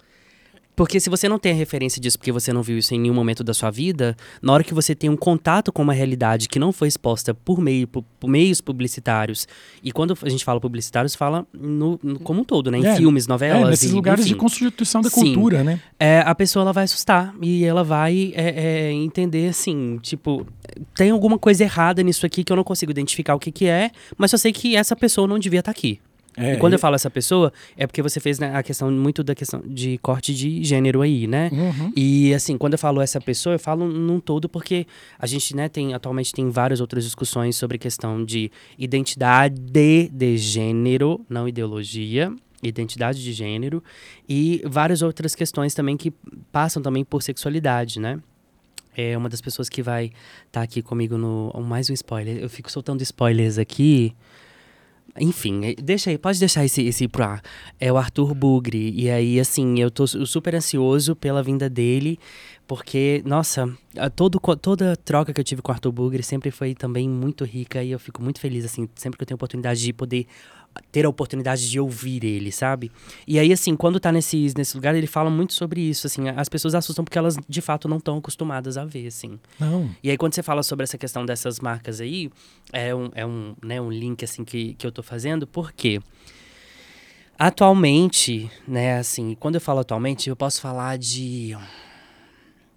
Porque se você não tem a referência disso, porque você não viu isso em nenhum momento da sua vida, na hora que você tem um contato com uma realidade que não foi exposta por, meio, por, por meios publicitários, e quando a gente fala publicitários, fala no, no como um todo, né? Em é, filmes, novelas. É, nesses e, lugares enfim. de constituição da cultura, Sim. né? É, a pessoa ela vai assustar e ela vai é, é, entender assim, tipo, tem alguma coisa errada nisso aqui que eu não consigo identificar o que, que é, mas eu sei que essa pessoa não devia estar tá aqui. É, e quando eu falo essa pessoa, é porque você fez né, a questão muito da questão de corte de gênero aí, né? Uhum. E assim, quando eu falo essa pessoa, eu falo num todo porque a gente, né, tem atualmente tem várias outras discussões sobre questão de identidade de gênero, não ideologia, identidade de gênero e várias outras questões também que passam também por sexualidade, né? É uma das pessoas que vai estar tá aqui comigo no mais um spoiler. Eu fico soltando spoilers aqui. Enfim, é, deixa aí, pode deixar esse, esse pro ar. É o Arthur Bugre. E aí, assim, eu tô super ansioso pela vinda dele, porque, nossa, todo, toda troca que eu tive com o Arthur Bugre sempre foi também muito rica e eu fico muito feliz, assim, sempre que eu tenho oportunidade de poder ter a oportunidade de ouvir ele, sabe? E aí, assim, quando tá nesse, nesse lugar, ele fala muito sobre isso, assim, as pessoas assustam porque elas, de fato, não estão acostumadas a ver, assim. Não. E aí, quando você fala sobre essa questão dessas marcas aí, é um, é um, né, um link, assim, que, que eu tô fazendo, por quê? Atualmente, né, assim, quando eu falo atualmente, eu posso falar de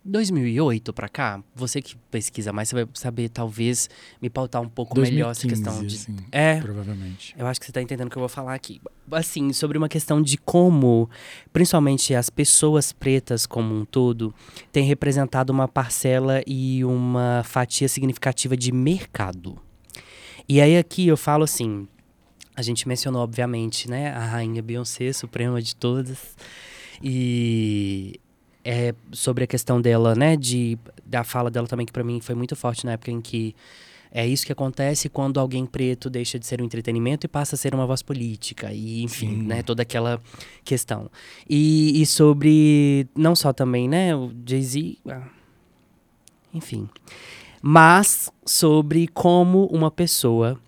2008 para cá, você que pesquisa mais, você vai saber talvez me pautar um pouco 2015, melhor essa questão de assim, é, provavelmente. Eu acho que você tá entendendo o que eu vou falar aqui. Assim, sobre uma questão de como, principalmente as pessoas pretas como um todo, têm representado uma parcela e uma fatia significativa de mercado. E aí aqui eu falo assim, a gente mencionou obviamente, né, a rainha Beyoncé, suprema de todas. E é, sobre a questão dela, né, de, da fala dela também, que para mim foi muito forte na época em que é isso que acontece quando alguém preto deixa de ser um entretenimento e passa a ser uma voz política. E, enfim, Sim. né, toda aquela questão. E, e, sobre, não só também, né, o Jay-Z, ah, enfim. Mas sobre como uma pessoa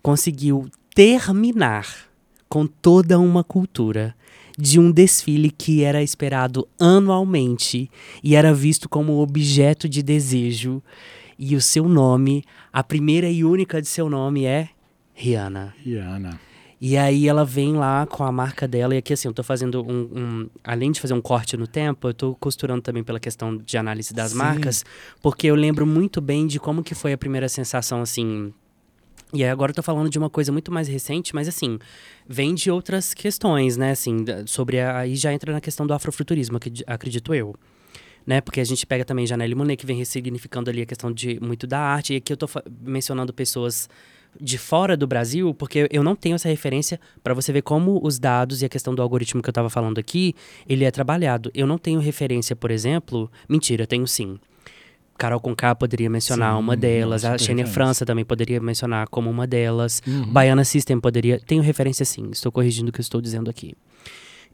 conseguiu terminar com toda uma cultura de um desfile que era esperado anualmente e era visto como objeto de desejo. E o seu nome, a primeira e única de seu nome é Rihanna. Rihanna. E aí ela vem lá com a marca dela, e aqui assim, eu tô fazendo um, um, Além de fazer um corte no tempo, eu tô costurando também pela questão de análise das Sim. marcas, porque eu lembro muito bem de como que foi a primeira sensação, assim, e aí agora eu tô falando de uma coisa muito mais recente, mas assim, vem de outras questões, né? Assim, sobre a, aí já entra na questão do afrofuturismo, acredito eu. Né? Porque a gente pega também Janelle Monet, que vem ressignificando ali a questão de muito da arte. E aqui eu tô mencionando pessoas de fora do Brasil, porque eu não tenho essa referência para você ver como os dados e a questão do algoritmo que eu estava falando aqui, ele é trabalhado. Eu não tenho referência, por exemplo, mentira, tenho sim. Carol Conká poderia mencionar Sim, uma delas, a Xenia França também poderia mencionar como uma delas, uhum. Baiana System poderia. Tenho referência sim, estou corrigindo o que eu estou dizendo aqui.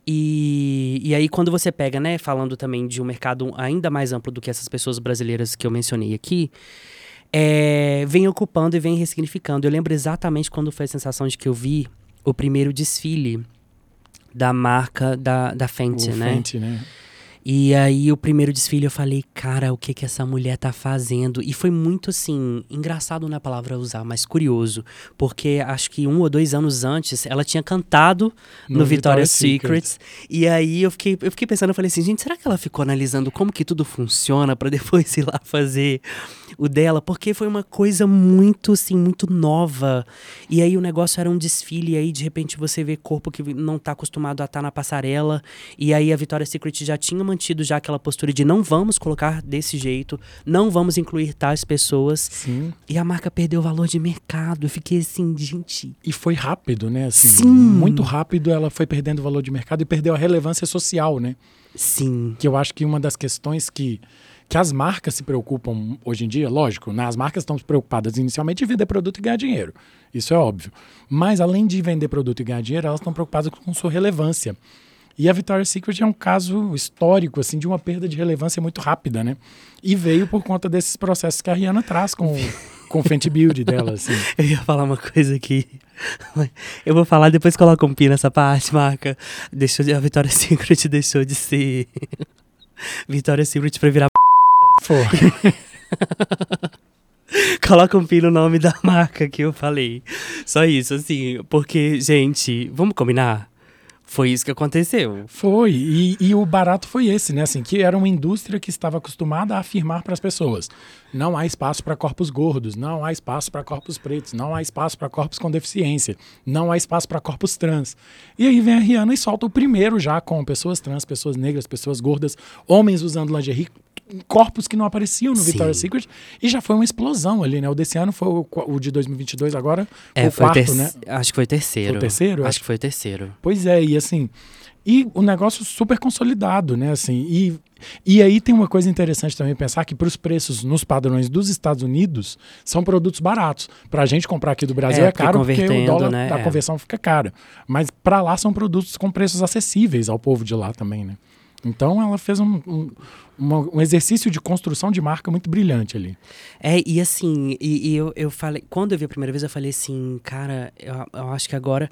E, e aí, quando você pega, né, falando também de um mercado ainda mais amplo do que essas pessoas brasileiras que eu mencionei aqui, é, vem ocupando e vem ressignificando. Eu lembro exatamente quando foi a sensação de que eu vi o primeiro desfile da marca da, da Fenty, né? Fenty, né? E aí, o primeiro desfile, eu falei, cara, o que que essa mulher tá fazendo? E foi muito, assim, engraçado na palavra usar, mas curioso. Porque acho que um ou dois anos antes, ela tinha cantado no, no Victoria's Secret. E aí, eu fiquei, eu fiquei pensando, eu falei assim, gente, será que ela ficou analisando como que tudo funciona para depois ir lá fazer o dela? Porque foi uma coisa muito, assim, muito nova. E aí, o negócio era um desfile, e aí, de repente, você vê corpo que não tá acostumado a estar tá na passarela. E aí, a Victoria's Secret já tinha uma mantido já aquela postura de não vamos colocar desse jeito, não vamos incluir tais pessoas. Sim. E a marca perdeu o valor de mercado. Eu fiquei assim, gente. E foi rápido, né? Assim, Sim. Muito rápido ela foi perdendo o valor de mercado e perdeu a relevância social, né? Sim. Que eu acho que uma das questões que que as marcas se preocupam hoje em dia, lógico, né? as marcas estão preocupadas inicialmente em vender produto e ganhar dinheiro. Isso é óbvio. Mas além de vender produto e ganhar dinheiro, elas estão preocupadas com sua relevância. E a Victoria's Secret é um caso histórico, assim, de uma perda de relevância muito rápida, né? E veio por conta desses processos que a Rihanna traz com, com o Fenty Beauty dela, assim. Eu ia falar uma coisa aqui. Eu vou falar, depois coloca um pi nessa parte, marca. Deixou de, a Victoria's Secret deixou de ser Victoria's Secret pra virar Foi. Coloca um pi no nome da marca que eu falei. Só isso, assim, porque, gente, vamos combinar? Foi isso que aconteceu. Foi. E, e, o barato foi esse, né? Assim, que era uma indústria que estava acostumada a afirmar para as pessoas: não há espaço para corpos gordos, não há espaço para corpos pretos, não há espaço para corpos com deficiência, não há espaço para corpos trans. E aí vem a Rihanna e solta o primeiro já com pessoas trans, pessoas negras, pessoas gordas, homens usando lingerie, corpos que não apareciam no Sim. Victoria's Secret e já foi uma explosão ali, né? O desse ano foi o, o de 2022 agora, é, o quarto, né? Acho que foi o terceiro. Foi o terceiro? Acho, acho que foi o terceiro. Pois é, e assim, e o negócio super consolidado, né? Assim, e, e aí tem uma coisa interessante também pensar que para os preços nos padrões dos Estados Unidos são produtos baratos. Para a gente comprar aqui do Brasil é, é caro porque o dólar né? da é. conversão fica cara. Mas para lá são produtos com preços acessíveis ao povo de lá também, né? Então ela fez um, um, um, exercício de construção de marca muito brilhante ali. É, e assim, e, e, eu, eu falei, quando eu vi a primeira vez, eu falei assim, cara, eu, eu acho que agora,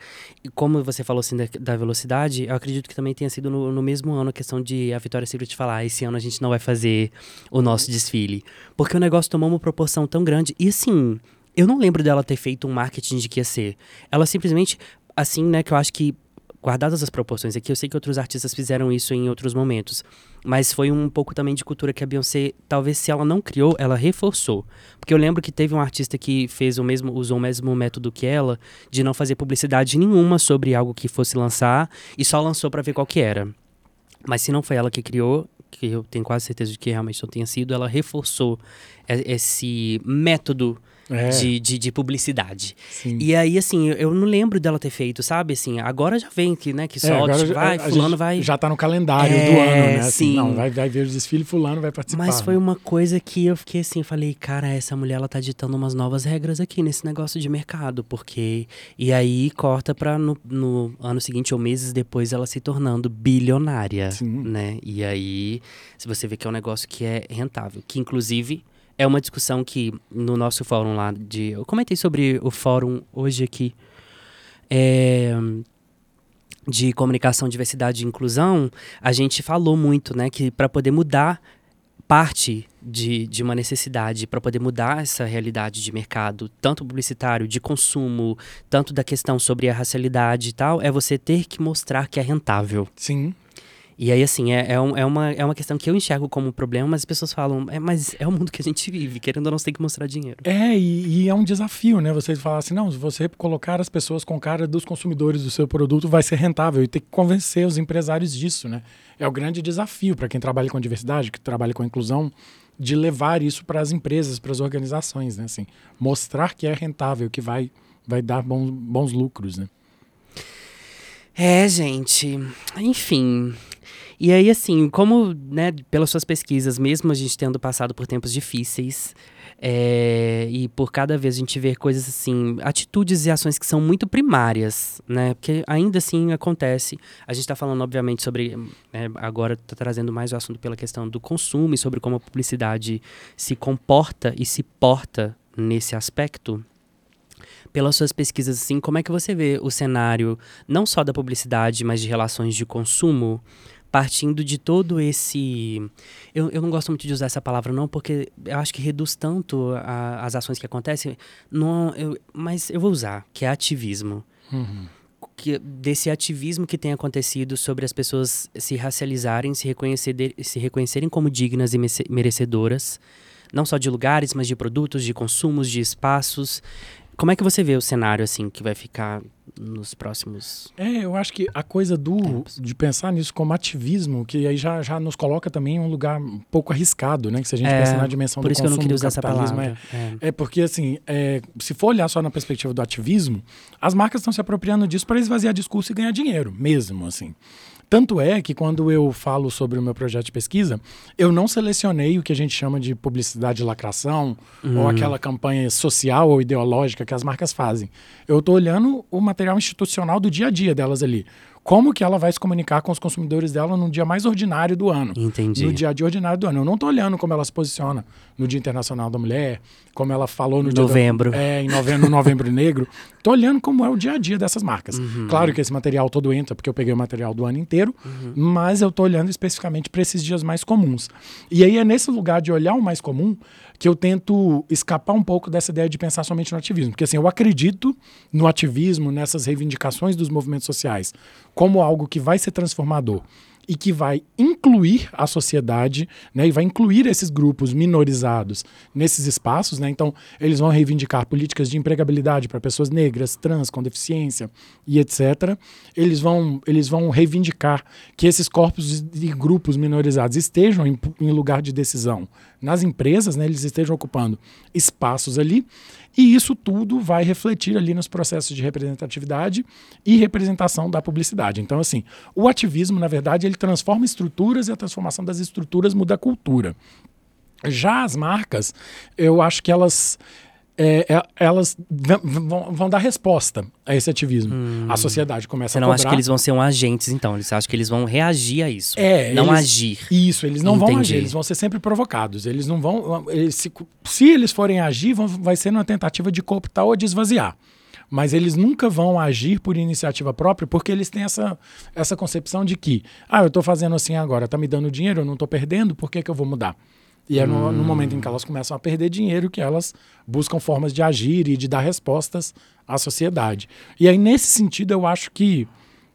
como você falou assim da, da velocidade, eu acredito que também tenha sido no, no, mesmo ano a questão de a Vitória Secret falar, esse ano a gente não vai fazer o nosso desfile. Porque o negócio tomou uma proporção tão grande. E assim, eu não lembro dela ter feito um marketing de que ia ser. Ela simplesmente, assim, né, que eu acho que guardadas as proporções aqui, eu sei que outros artistas fizeram isso em outros momentos, mas foi um pouco também de cultura que a Beyoncé, talvez se ela não criou, ela reforçou. Porque eu lembro que teve um artista que fez o mesmo, usou o mesmo método que ela, de não fazer publicidade nenhuma sobre algo que fosse lançar e só lançou para ver qual que era. Mas se não foi ela que criou, que eu tenho quase certeza de que realmente não tenha sido, ela reforçou esse método é. de, de, de, publicidade. Sim. E aí, assim, eu não lembro dela ter feito, sabe? Assim, agora já vem que, né, que é, solte, vai, a, fulano vai... Já tá no calendário é, do ano, né? Assim, sim. Não, vai, vai ver o desfile, fulano vai participar. Mas foi uma coisa que eu fiquei assim, falei, cara, essa mulher, ela tá ditando umas novas regras aqui nesse negócio de mercado, porque... E aí, corta pra no, no ano seguinte ou meses depois ela se tornando bilionária, sim. né? E aí, se você vê que é um negócio que é rentável, que inclusive é uma discussão que no nosso fórum lá de. Eu comentei sobre o fórum hoje aqui. É, de comunicação, diversidade e inclusão, a gente falou muito, né, que para poder mudar parte de, de uma necessidade, para poder mudar essa realidade de mercado, tanto publicitário, de consumo, tanto da questão sobre a racialidade e tal, é você ter que mostrar que é rentável. Sim. E aí, assim, é, é, um, é, uma, é uma questão que eu enxergo como um problema, mas as pessoas falam, é, mas é o mundo que a gente vive, querendo ou não, você tem que mostrar dinheiro. É, e, e é um desafio, né? Você falar assim, não, se você colocar as pessoas com cara dos consumidores do seu produto, vai ser rentável. E tem que convencer os empresários disso, né? É o grande desafio para quem trabalha com diversidade, que trabalha com inclusão, de levar isso para as empresas, para as organizações, né? Assim, mostrar que é rentável, que vai, vai dar bons, bons lucros, né? É, gente. Enfim, e aí, assim, como, né, pelas suas pesquisas, mesmo a gente tendo passado por tempos difíceis, é, e por cada vez a gente ver coisas assim, atitudes e ações que são muito primárias, né? Porque ainda assim acontece. A gente está falando, obviamente, sobre. É, agora está trazendo mais o assunto pela questão do consumo e sobre como a publicidade se comporta e se porta nesse aspecto pelas suas pesquisas, assim, como é que você vê o cenário, não só da publicidade, mas de relações de consumo, partindo de todo esse. Eu, eu não gosto muito de usar essa palavra, não, porque eu acho que reduz tanto a, as ações que acontecem, não, eu, mas eu vou usar, que é ativismo. Uhum. Que, desse ativismo que tem acontecido sobre as pessoas se racializarem, se, reconhecer, se reconhecerem como dignas e merecedoras, não só de lugares, mas de produtos, de consumos, de espaços. Como é que você vê o cenário assim que vai ficar nos próximos? É, eu acho que a coisa do tempos. de pensar nisso como ativismo, que aí já, já nos coloca também em um lugar um pouco arriscado, né? Que se a gente é, pensa na dimensão do consumo, que eu não queria usar essa palavra. É, é. é porque assim, é, se for olhar só na perspectiva do ativismo, as marcas estão se apropriando disso para esvaziar discurso e ganhar dinheiro, mesmo assim. Tanto é que quando eu falo sobre o meu projeto de pesquisa, eu não selecionei o que a gente chama de publicidade de lacração ou uhum. aquela campanha social ou ideológica que as marcas fazem. Eu estou olhando o material institucional do dia a dia delas ali como que ela vai se comunicar com os consumidores dela no dia mais ordinário do ano. Entendi. No dia a dia ordinário do ano. Eu não estou olhando como ela se posiciona no Dia Internacional da Mulher, como ela falou no novembro. Dia do, é, em novembro, no Novembro Negro. Estou olhando como é o dia a dia dessas marcas. Uhum. Claro que esse material todo entra, porque eu peguei o material do ano inteiro, uhum. mas eu estou olhando especificamente para esses dias mais comuns. E aí é nesse lugar de olhar o mais comum que eu tento escapar um pouco dessa ideia de pensar somente no ativismo. Porque assim, eu acredito no ativismo, nessas reivindicações dos movimentos sociais, como algo que vai ser transformador e que vai incluir a sociedade, né, e vai incluir esses grupos minorizados nesses espaços, né? Então, eles vão reivindicar políticas de empregabilidade para pessoas negras, trans, com deficiência e etc. Eles vão, eles vão reivindicar que esses corpos e grupos minorizados estejam em, em lugar de decisão nas empresas, né, eles estejam ocupando espaços ali e isso tudo vai refletir ali nos processos de representatividade e representação da publicidade. Então, assim, o ativismo, na verdade, ele transforma estruturas e a transformação das estruturas muda a cultura. Já as marcas, eu acho que elas é, é, elas vão, vão, dar resposta a esse ativismo. Hum. A sociedade começa Você a cobrar. Não acha que eles vão ser um agentes, então? Você acha que eles vão reagir a isso? É, não eles, agir. Isso, eles não Entendi. vão agir, eles vão ser sempre provocados. Eles não vão. Eles, se, se, eles forem agir, vão, vai ser numa tentativa de cooptar ou de esvaziar. Mas eles nunca vão agir por iniciativa própria, porque eles têm essa, essa concepção de que, ah, eu estou fazendo assim agora, está me dando dinheiro, eu não estou perdendo, por que, que eu vou mudar? E é no, no, momento em que elas começam a perder dinheiro que elas buscam formas de agir e de dar respostas à sociedade. E aí, nesse sentido, eu acho que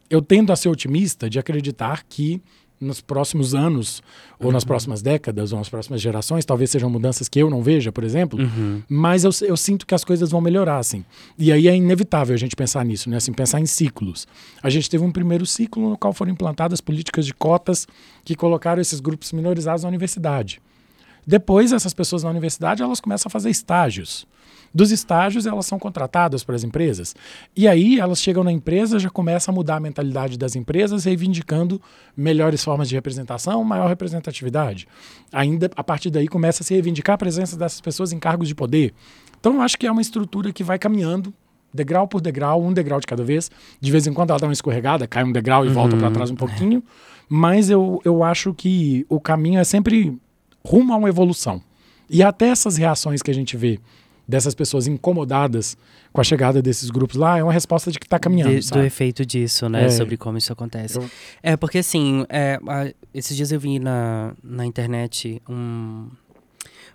eu tendo a ser otimista de acreditar que nos próximos anos, ou nas próximas décadas, ou nas próximas gerações, talvez sejam mudanças que eu não veja, por exemplo, Uhum. mas eu, eu sinto que as coisas vão melhorar, assim. E aí é inevitável a gente pensar nisso, né? Assim, pensar em ciclos. A gente teve um primeiro ciclo no qual foram implantadas políticas de cotas que colocaram esses grupos minorizados na universidade. Depois, essas pessoas na universidade, elas começam a fazer estágios. Dos estágios, elas são contratadas para as empresas. E aí, elas chegam na empresa, já começa a mudar a mentalidade das empresas, reivindicando melhores formas de representação, maior representatividade. Ainda, a partir daí, começa a se reivindicar a presença dessas pessoas em cargos de poder. Então, eu acho que é uma estrutura que vai caminhando, degrau por degrau, um degrau de cada vez. De vez em quando ela dá uma escorregada, cai um degrau e volta para trás um pouquinho. Mas eu, eu acho que o caminho é sempre rumo a uma evolução. E até essas reações que a gente vê dessas pessoas incomodadas com a chegada desses grupos lá é uma resposta de que está caminhando. De- do efeito disso, né? É. Sobre como isso acontece. Eu- É, porque assim, é, a- esses dias eu vi na, na internet um.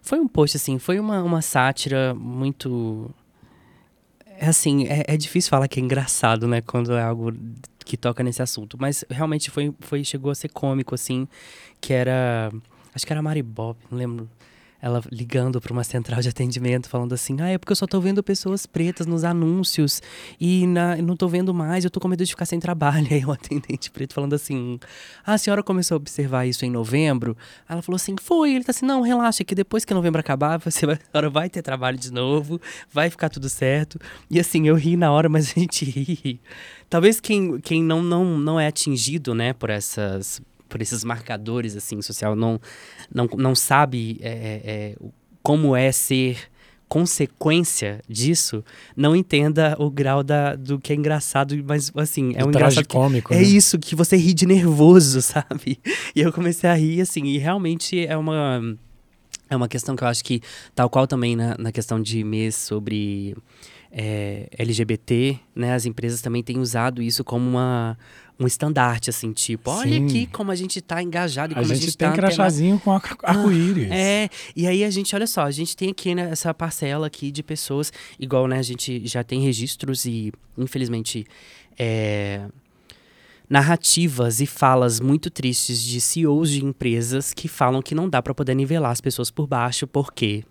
Foi um post, assim, foi uma, uma sátira muito. É assim, é, é difícil falar que é engraçado, né? Quando é algo que toca nesse assunto. Mas realmente foi, foi chegou a ser cômico, assim, que era. Acho que era a Mari Bob, não lembro. Ela ligando para uma central de atendimento, falando assim: Ah, é porque eu só tô vendo pessoas pretas nos anúncios e na, não tô vendo mais, eu tô com medo de ficar sem trabalho. Aí o atendente preto falando assim: Ah, a senhora começou a observar isso em novembro? Ela falou assim: Foi. Ele tá assim: Não, relaxa, que depois que novembro acabar, você vai, a senhora vai ter trabalho de novo, vai ficar tudo certo. E assim, eu ri na hora, mas a gente ri. Talvez quem, quem não, não, não é atingido, né, por essas por esses marcadores assim social não não, não sabe é, é, é, como é ser consequência disso não entenda o grau da, do que é engraçado mas assim é Do um engraçado tragicômico, é né? isso que você ri de nervoso sabe e eu comecei a rir assim e realmente é uma é uma questão que eu acho que tal qual também na, na questão de mês sobre é, LGBT, né? As empresas também têm usado isso como uma, um estandarte, assim, tipo, olha Sim. aqui como a gente tá engajado e A como gente, a gente tem tá antenado." crachazinho com arco- arco-íris. É, e aí a gente, olha só, a gente tem aqui né, essa parcela aqui de pessoas, igual, né, a gente já tem registros e, infelizmente, é, narrativas e falas muito tristes de CEOs de empresas que falam que não dá pra poder nivelar as pessoas por baixo, porque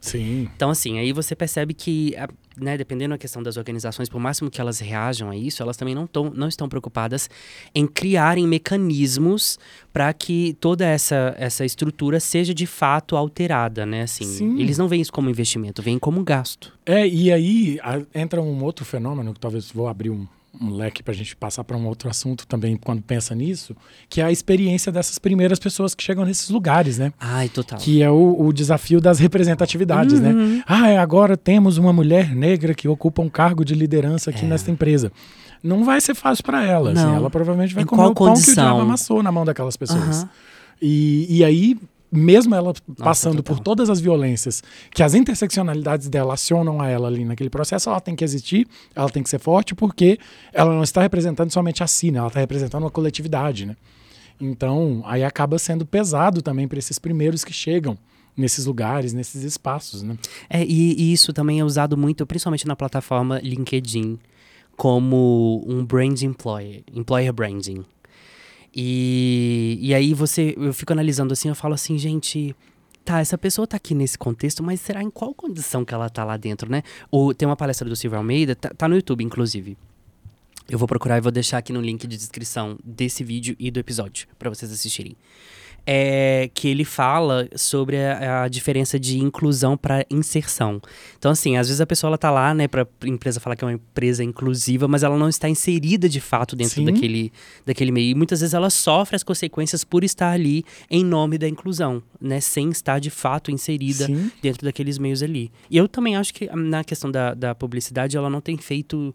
Sim. então, assim, aí você percebe que, né, dependendo da questão das organizações, por máximo que elas reajam a isso, elas também não, tão, não estão preocupadas em criarem mecanismos para que toda essa, essa estrutura seja de fato alterada, né? Assim, Sim. eles não veem isso como investimento, veem como gasto. É, e aí a- entra um outro fenômeno, que talvez vou abrir um, um leque para a gente passar para um outro assunto também quando pensa nisso, que é a experiência dessas primeiras pessoas que chegam nesses lugares, né? Ai, total. Que é o, o desafio das representatividades, Uhum. né? Ah, é, agora temos uma mulher negra que ocupa um cargo de liderança aqui É. nesta empresa. Não vai ser fácil para ela, assim, ela provavelmente vai Em comer o pão que o condição? diabo amassou na mão daquelas pessoas. Aham. E, e aí, mesmo ela passando total. por todas as violências que as interseccionalidades dela acionam a ela ali naquele processo, ela tem que existir, ela tem que ser forte, porque ela não está representando somente a si, né? ela está representando uma coletividade. Né? Então, aí acaba sendo pesado também para esses primeiros que chegam nesses lugares, nesses espaços. Né? É, e, e isso também é usado muito, principalmente na plataforma LinkedIn, como um brand employer, employer branding. E, e aí você, eu fico analisando assim, eu falo assim, gente, tá, essa pessoa tá aqui nesse contexto, mas será em qual condição que ela tá lá dentro, né? Ou tem uma palestra do Silvio Almeida, tá, tá no YouTube, inclusive. Eu vou procurar e vou deixar aqui no link de descrição desse vídeo e do episódio, para vocês assistirem. É que ele fala sobre a, a diferença de inclusão para inserção. Então, assim, às vezes a pessoa ela tá lá, né, pra empresa falar que é uma empresa inclusiva, mas ela não está inserida de fato dentro Sim. daquele, daquele meio. E muitas vezes ela sofre as consequências por estar ali em nome da inclusão, né, sem estar de fato inserida Sim. dentro daqueles meios ali. E eu também acho que na questão da, da publicidade ela não tem feito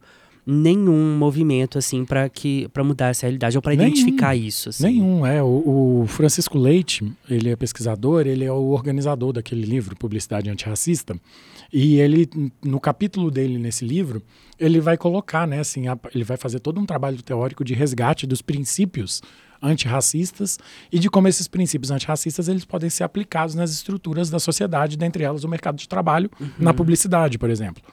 nenhum movimento assim para que para mudar essa realidade ou para identificar isso assim. Nenhum, é. O, o Francisco Leite, ele é pesquisador, ele é o organizador daquele livro, Publicidade Antirracista. E ele, no capítulo dele nesse livro, ele vai colocar, né, assim, a- ele vai fazer todo um trabalho teórico de resgate dos princípios antirracistas e de como esses princípios antirracistas eles podem ser aplicados nas estruturas da sociedade, dentre elas o mercado de trabalho, na publicidade, por exemplo.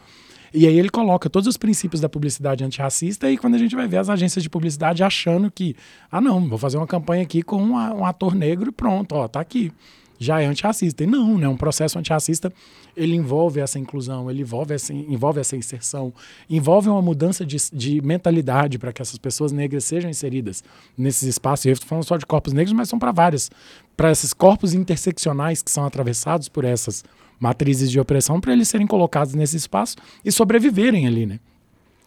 E aí ele coloca todos os princípios da publicidade antirracista e quando a gente vai ver as agências de publicidade achando que, ah não, vou fazer uma campanha aqui com um, ator negro e pronto, ó, tá aqui já é antirracista. E não, né? Um processo antirracista, ele envolve essa inclusão, ele envolve essa, envolve essa inserção, envolve uma mudança de, de mentalidade para que essas pessoas negras sejam inseridas nesses espaços. E eu estou falando só de corpos negros, mas são para várias, para esses corpos interseccionais que são atravessados por essas matrizes de opressão, para eles serem colocados nesse espaço e sobreviverem ali, né?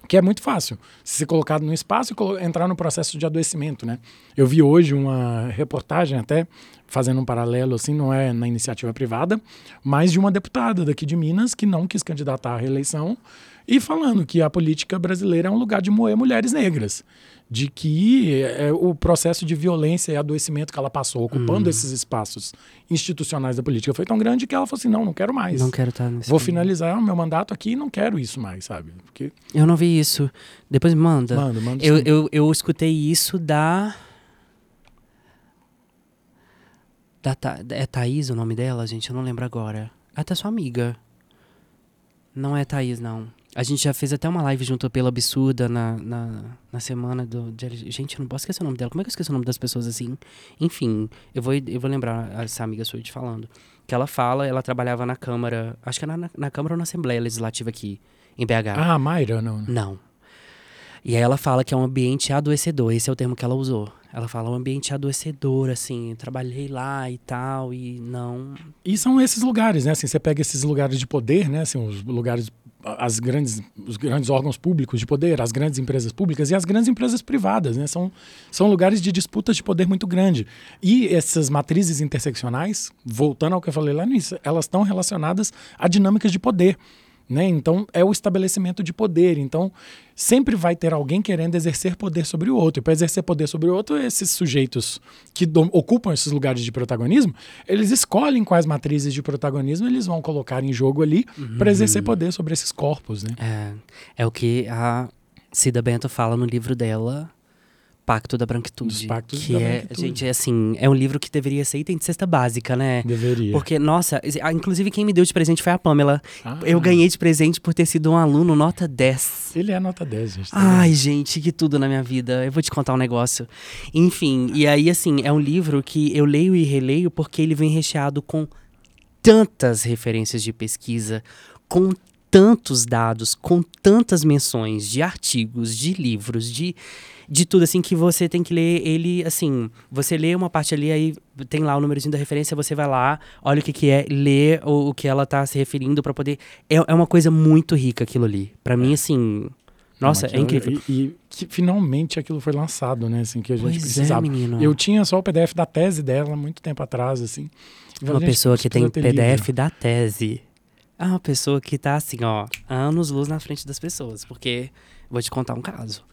que é muito fácil. Ser colocado no espaço e entrar no processo de adoecimento, né? Eu vi hoje uma reportagem até fazendo um paralelo assim, não é na iniciativa privada, mas de uma deputada daqui de Minas que não quis candidatar à reeleição e falando que a política brasileira é um lugar de moer mulheres negras de que é, o processo de violência e adoecimento que ela passou ocupando uhum. esses espaços institucionais da política foi tão grande que ela falou assim, não, não quero mais. Não quero estar nesse Vou finalizar o meu mandato aqui e não quero isso mais, sabe? Porque... Eu não vi isso. Depois manda. Manda, manda. Eu, eu, eu escutei isso da... da Tha... É Thaís o nome dela, gente? Eu não lembro agora. Até sua amiga. Não é Thaís, não. A gente já fez até uma live junto pela Absurda na, na, na semana do. De, gente, eu não posso esquecer o nome dela. Como é que eu esqueço o nome das pessoas assim? Enfim, eu vou, eu vou lembrar essa amiga sua te falando. Que ela fala, ela trabalhava na Câmara. Acho que é na, na Câmara ou na Assembleia Legislativa aqui, em BH. Ah, Mayra, não. Não. E aí ela fala que é um ambiente adoecedor. Esse é o termo que ela usou. Ela fala um ambiente adoecedor, assim, trabalhei lá e tal, e não. E são esses lugares, né? Assim, você pega esses lugares de poder, né? Assim, os lugares as grandes, os grandes órgãos públicos de poder, as grandes empresas públicas e as grandes empresas privadas. Né? São, são lugares de disputas de poder muito grande. E essas matrizes interseccionais, voltando ao que eu falei lá no início, elas estão relacionadas a dinâmicas de poder. Né? Então, é o estabelecimento de poder. Então, sempre vai ter alguém querendo exercer poder sobre o outro. E para exercer poder sobre o outro, esses sujeitos que ocupam esses lugares de protagonismo, eles escolhem quais matrizes de protagonismo eles vão colocar em jogo ali uhum. para exercer poder sobre esses corpos. Né? É, é o que a Cida Bento fala no livro dela, Pacto da Branquitude. Dos Pactos que da é, Branquitude. gente, é assim, é um livro que deveria ser item de cesta básica, né? Deveria. Porque, nossa, inclusive quem me deu de presente foi a Pamela. Ah. Eu ganhei de presente por ter sido um aluno nota 10. Ele é nota 10, gente. Tá Ai, gente, que tudo na minha vida. Eu vou te contar um negócio. Enfim, e aí, assim, é um livro que eu leio e releio porque ele vem recheado com tantas referências de pesquisa, com tantos dados, com tantas menções de artigos, de livros, de de tudo, assim, que você tem que ler ele, assim, você lê uma parte ali, aí tem lá o númerozinho da referência, você vai lá, olha o que que é, lê o, o que ela tá se referindo para poder... É, é uma coisa muito rica aquilo ali. para mim, assim... Nossa, aquilo, é incrível. E, e, que finalmente aquilo foi lançado, né? Assim, que a gente pois precisava. É. Eu tinha só o PDF da tese dela muito tempo atrás, assim. Uma pessoa que tem PDF da tese. É uma pessoa que tá assim, ó, anos luz na frente das pessoas. Porque, vou te contar um caso.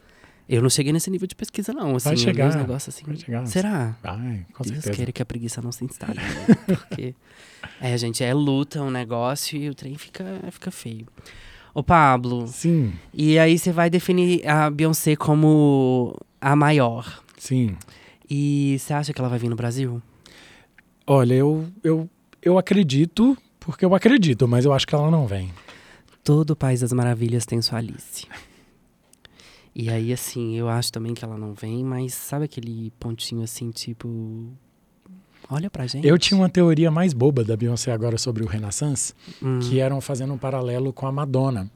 Eu não cheguei nesse nível de pesquisa, não. Assim, vai chegar. negócios assim. Vai chegar. Será? Vai, com Deus certeza. queira que a preguiça não se instale. Porque, é, gente, é luta, um negócio e o trem fica, fica feio. Ô, Pablo. Sim. E aí você vai definir a Beyoncé como a maior. Sim. E você acha que ela vai vir no Brasil? Olha, eu, eu, eu acredito, porque eu acredito, mas eu acho que ela não vem. Todo o País das Maravilhas tem sua Alice. E aí, assim, eu acho também que ela não vem, mas sabe aquele pontinho assim, tipo. Olha pra gente. Eu tinha uma teoria mais boba da Beyoncé agora sobre o Renaissance, Hum. que eram fazendo um paralelo com a Madonna.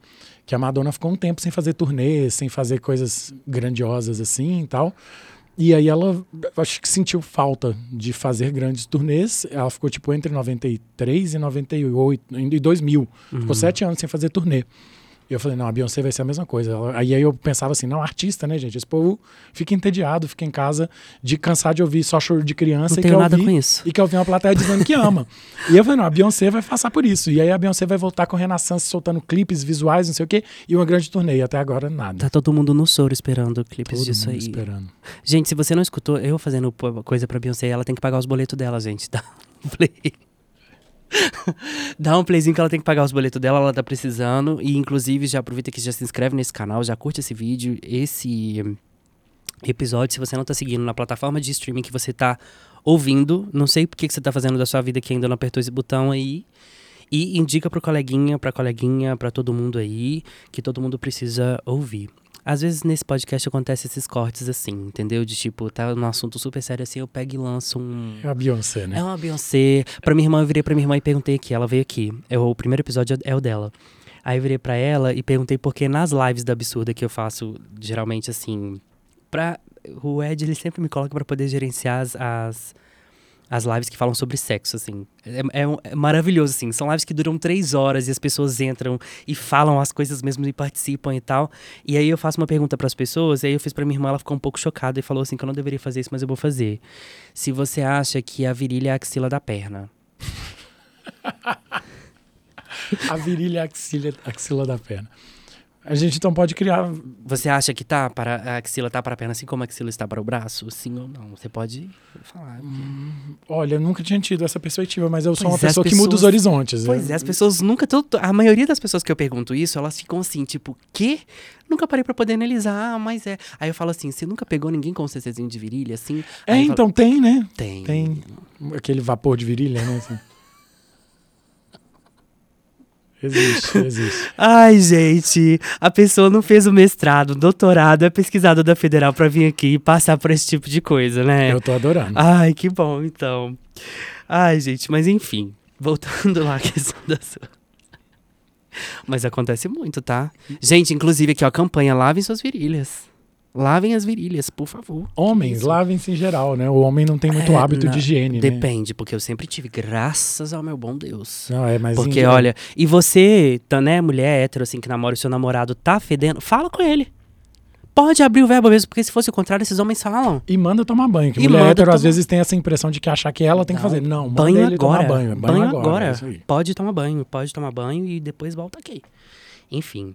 Que a Madonna ficou um tempo sem fazer turnês, sem fazer coisas grandiosas assim e tal. E aí ela, acho que sentiu falta de fazer grandes turnês. Ela ficou tipo entre 93 e 98, e 2000. Ficou Uhum. sete anos sem fazer turnê. E eu falei, não, a Beyoncé vai ser a mesma coisa. Aí aí eu pensava assim, não, artista, né, gente? Esse povo fica entediado, fica em casa de cansar de ouvir só choro de criança Não e quer nada ouvir, com isso. e quer ouvir uma plateia dizendo que ama. e eu falei, não, a Beyoncé vai passar por isso. E aí a Beyoncé vai voltar com Renaissance soltando clipes visuais, não sei o quê, e uma grande turnê. E até agora, nada. Tá todo mundo no soro esperando clipes Todo disso mundo aí. esperando. Gente, se você não escutou, eu fazendo coisa pra Beyoncé, ela tem que pagar os boletos dela, gente. Um play. Dá um playzinho que ela tem que pagar os boletos dela, ela tá precisando. E inclusive, já aproveita que já se inscreve nesse canal, já curte esse vídeo, esse episódio. Se você não tá seguindo na plataforma de streaming que você tá ouvindo, não sei por que você tá fazendo da sua vida que ainda não apertou esse botão aí. E indica pro coleguinha, pra coleguinha, pra todo mundo aí, que todo mundo precisa ouvir. Às vezes nesse podcast acontece esses cortes assim, entendeu? De tipo, tá num assunto super sério assim, eu pego e lanço um. É a Beyoncé, né? É uma Beyoncé. Pra minha irmã, eu virei pra minha irmã e perguntei aqui. Ela veio aqui. É, o primeiro episódio é o dela. Aí eu virei pra ela e perguntei por que nas lives da Absurda que eu faço, geralmente assim. Pra. O Ed, ele sempre me coloca pra poder gerenciar as, as as lives que falam sobre sexo, assim. É, é, é, maravilhoso, assim. São lives que duram três horas e as pessoas entram e falam as coisas mesmo e participam e tal. E aí eu faço uma pergunta para as pessoas, e aí eu fiz para minha irmã, ela ficou um pouco chocada e falou assim que eu não deveria fazer isso, mas eu vou fazer. Se você acha que a virilha é a axila da perna. a virilha é a axila, axila da perna. A gente então pode criar. Você acha que tá para a axila tá para a perna assim como a axila está para o braço? Sim ou não? Você pode falar. Hum, olha, eu nunca tinha tido essa perspectiva, mas eu sou pois uma é, pessoa pessoas, que muda os horizontes. Pois é, as pessoas nunca. A maioria das pessoas que eu pergunto isso, elas ficam assim, tipo, quê? Nunca parei para poder analisar, mas é. Aí eu falo assim: você nunca pegou ninguém com um CCzinho de virilha, assim? É, então falo, tem, né? Tem. Tem aquele vapor de virilha, né? Assim. Existe, existe. Ai, gente, a pessoa não fez o mestrado, doutorado, é pesquisador da Federal para vir aqui e passar por esse tipo de coisa, né? Eu tô adorando. Ai, que bom, então. Ai, gente, mas enfim, voltando lá à questão da sua. Mas acontece muito, tá? Gente, inclusive aqui, ó, campanha Lavem suas virilhas. Lavem as virilhas, por favor. Homens, lavem-se em geral, né? O homem não tem muito é, hábito não, de higiene, né? Depende, né? porque eu sempre tive, graças ao meu bom Deus. Não, é, mas Porque, olha, e você, tá, né, mulher hétero, assim, que namora o seu namorado, tá fedendo, fala com ele. Pode abrir o verbo mesmo, porque se fosse o contrário, esses homens falam. E manda tomar banho. Que e mulher hétero, tomar... às vezes, tem essa impressão de que achar que ela tem que fazer. Não, banho ele agora. tomar banho. Banho, banho agora. agora. É pode tomar banho, pode tomar banho e depois volta aqui. Enfim.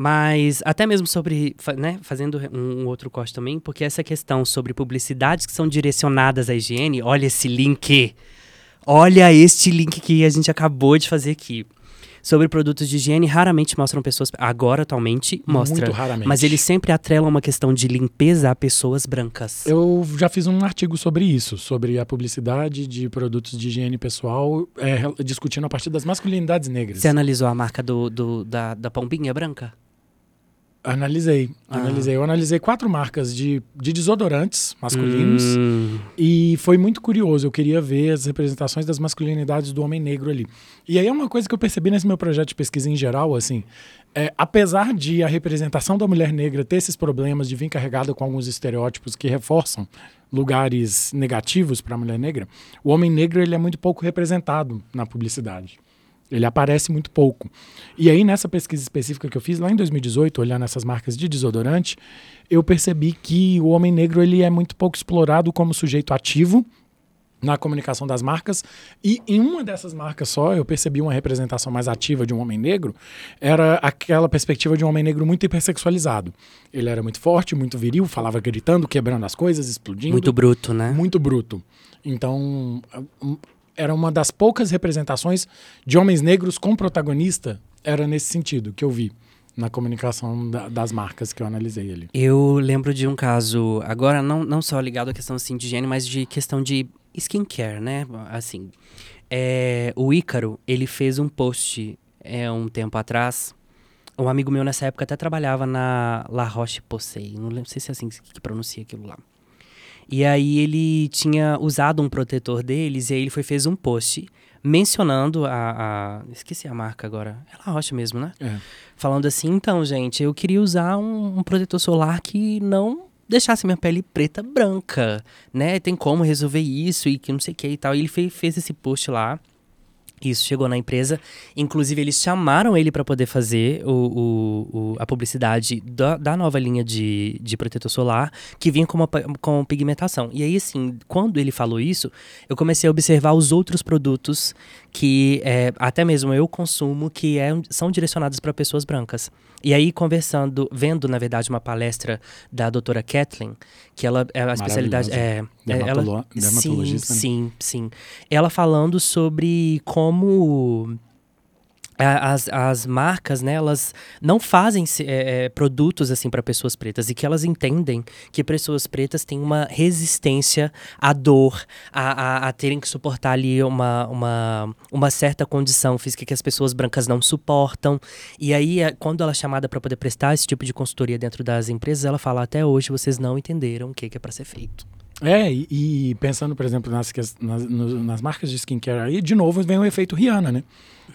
Mas até mesmo sobre, né, fazendo um, um, outro corte também, porque essa questão sobre publicidades que são direcionadas à higiene, olha esse link. Olha este link que a gente acabou de fazer aqui. Sobre produtos de higiene, raramente mostram pessoas. Agora, atualmente, mostra. Muito raramente. Mas eles sempre atrelam uma questão de limpeza a pessoas brancas. Eu já fiz um artigo sobre isso, sobre a publicidade de produtos de higiene pessoal, é, discutindo a partir das masculinidades negras. Você analisou a marca do, do da, da pombinha branca? Analisei, ah. analisei. Eu analisei quatro marcas de, de desodorantes masculinos hum. e foi muito curioso. Eu queria ver as representações das masculinidades do homem negro ali. E aí é uma coisa que eu percebi nesse meu projeto de pesquisa em geral, assim, é, apesar de a representação da mulher negra ter esses problemas de vir carregada com alguns estereótipos que reforçam lugares negativos para a mulher negra, o homem negro ele é muito pouco representado na publicidade. Ele aparece muito pouco. E aí, nessa pesquisa específica que eu fiz lá em 2018, olhando essas marcas de desodorante, eu percebi que o homem negro ele é muito pouco explorado como sujeito ativo na comunicação das marcas. E em uma dessas marcas só, eu percebi uma representação mais ativa de um homem negro, era aquela perspectiva de um homem negro muito hipersexualizado. Ele era muito forte, muito viril, falava gritando, quebrando as coisas, explodindo. Muito bruto, né? Muito bruto. Então, era uma das poucas representações de homens negros com protagonista, era nesse sentido que eu vi na comunicação da, das marcas que eu analisei ali. Eu lembro de um caso, agora não, não só ligado à questão assim, de higiene, mas de questão de skincare, né? Assim, é, o Ícaro, ele fez um post é, um tempo atrás. Um amigo meu nessa época até trabalhava na La Roche-Posay, não, não sei se é assim que pronuncia aquilo lá. E aí ele tinha usado um protetor deles e aí ele foi fez um post mencionando a, a esqueci a marca agora, é La Roche mesmo, né? É. Falando assim, então, gente, eu queria usar um, um protetor solar que não deixasse minha pele preta branca, né? Tem como resolver isso e que não sei o que e tal. E ele fez, fez esse post lá. Isso chegou na empresa. Inclusive, eles chamaram ele para poder fazer o, o, o, a publicidade da, da nova linha de, de protetor solar, que vinha com, uma, com pigmentação. E aí, assim, quando ele falou isso, eu comecei a observar os outros produtos que é, até mesmo eu consumo, que é, são direcionados para pessoas brancas. E aí, conversando, vendo, na verdade, uma palestra da doutora Kathleen, que ela é a especialidade. É, Dermatolo ela, dermatologista. Sim, né? sim, sim. Ela falando sobre como as, as marcas, né, elas não fazem é, é, produtos assim para pessoas pretas e que elas entendem que pessoas pretas têm uma resistência à dor, a, a, a, terem que suportar ali uma, uma, uma certa condição física que as pessoas brancas não suportam. E aí, é, quando ela é chamada para poder prestar esse tipo de consultoria dentro das empresas, ela fala: até hoje vocês não entenderam o que, que é para ser feito. É, e, e, pensando, por exemplo, nas, nas, nas marcas de skincare aí, de novo vem o efeito Rihanna, né?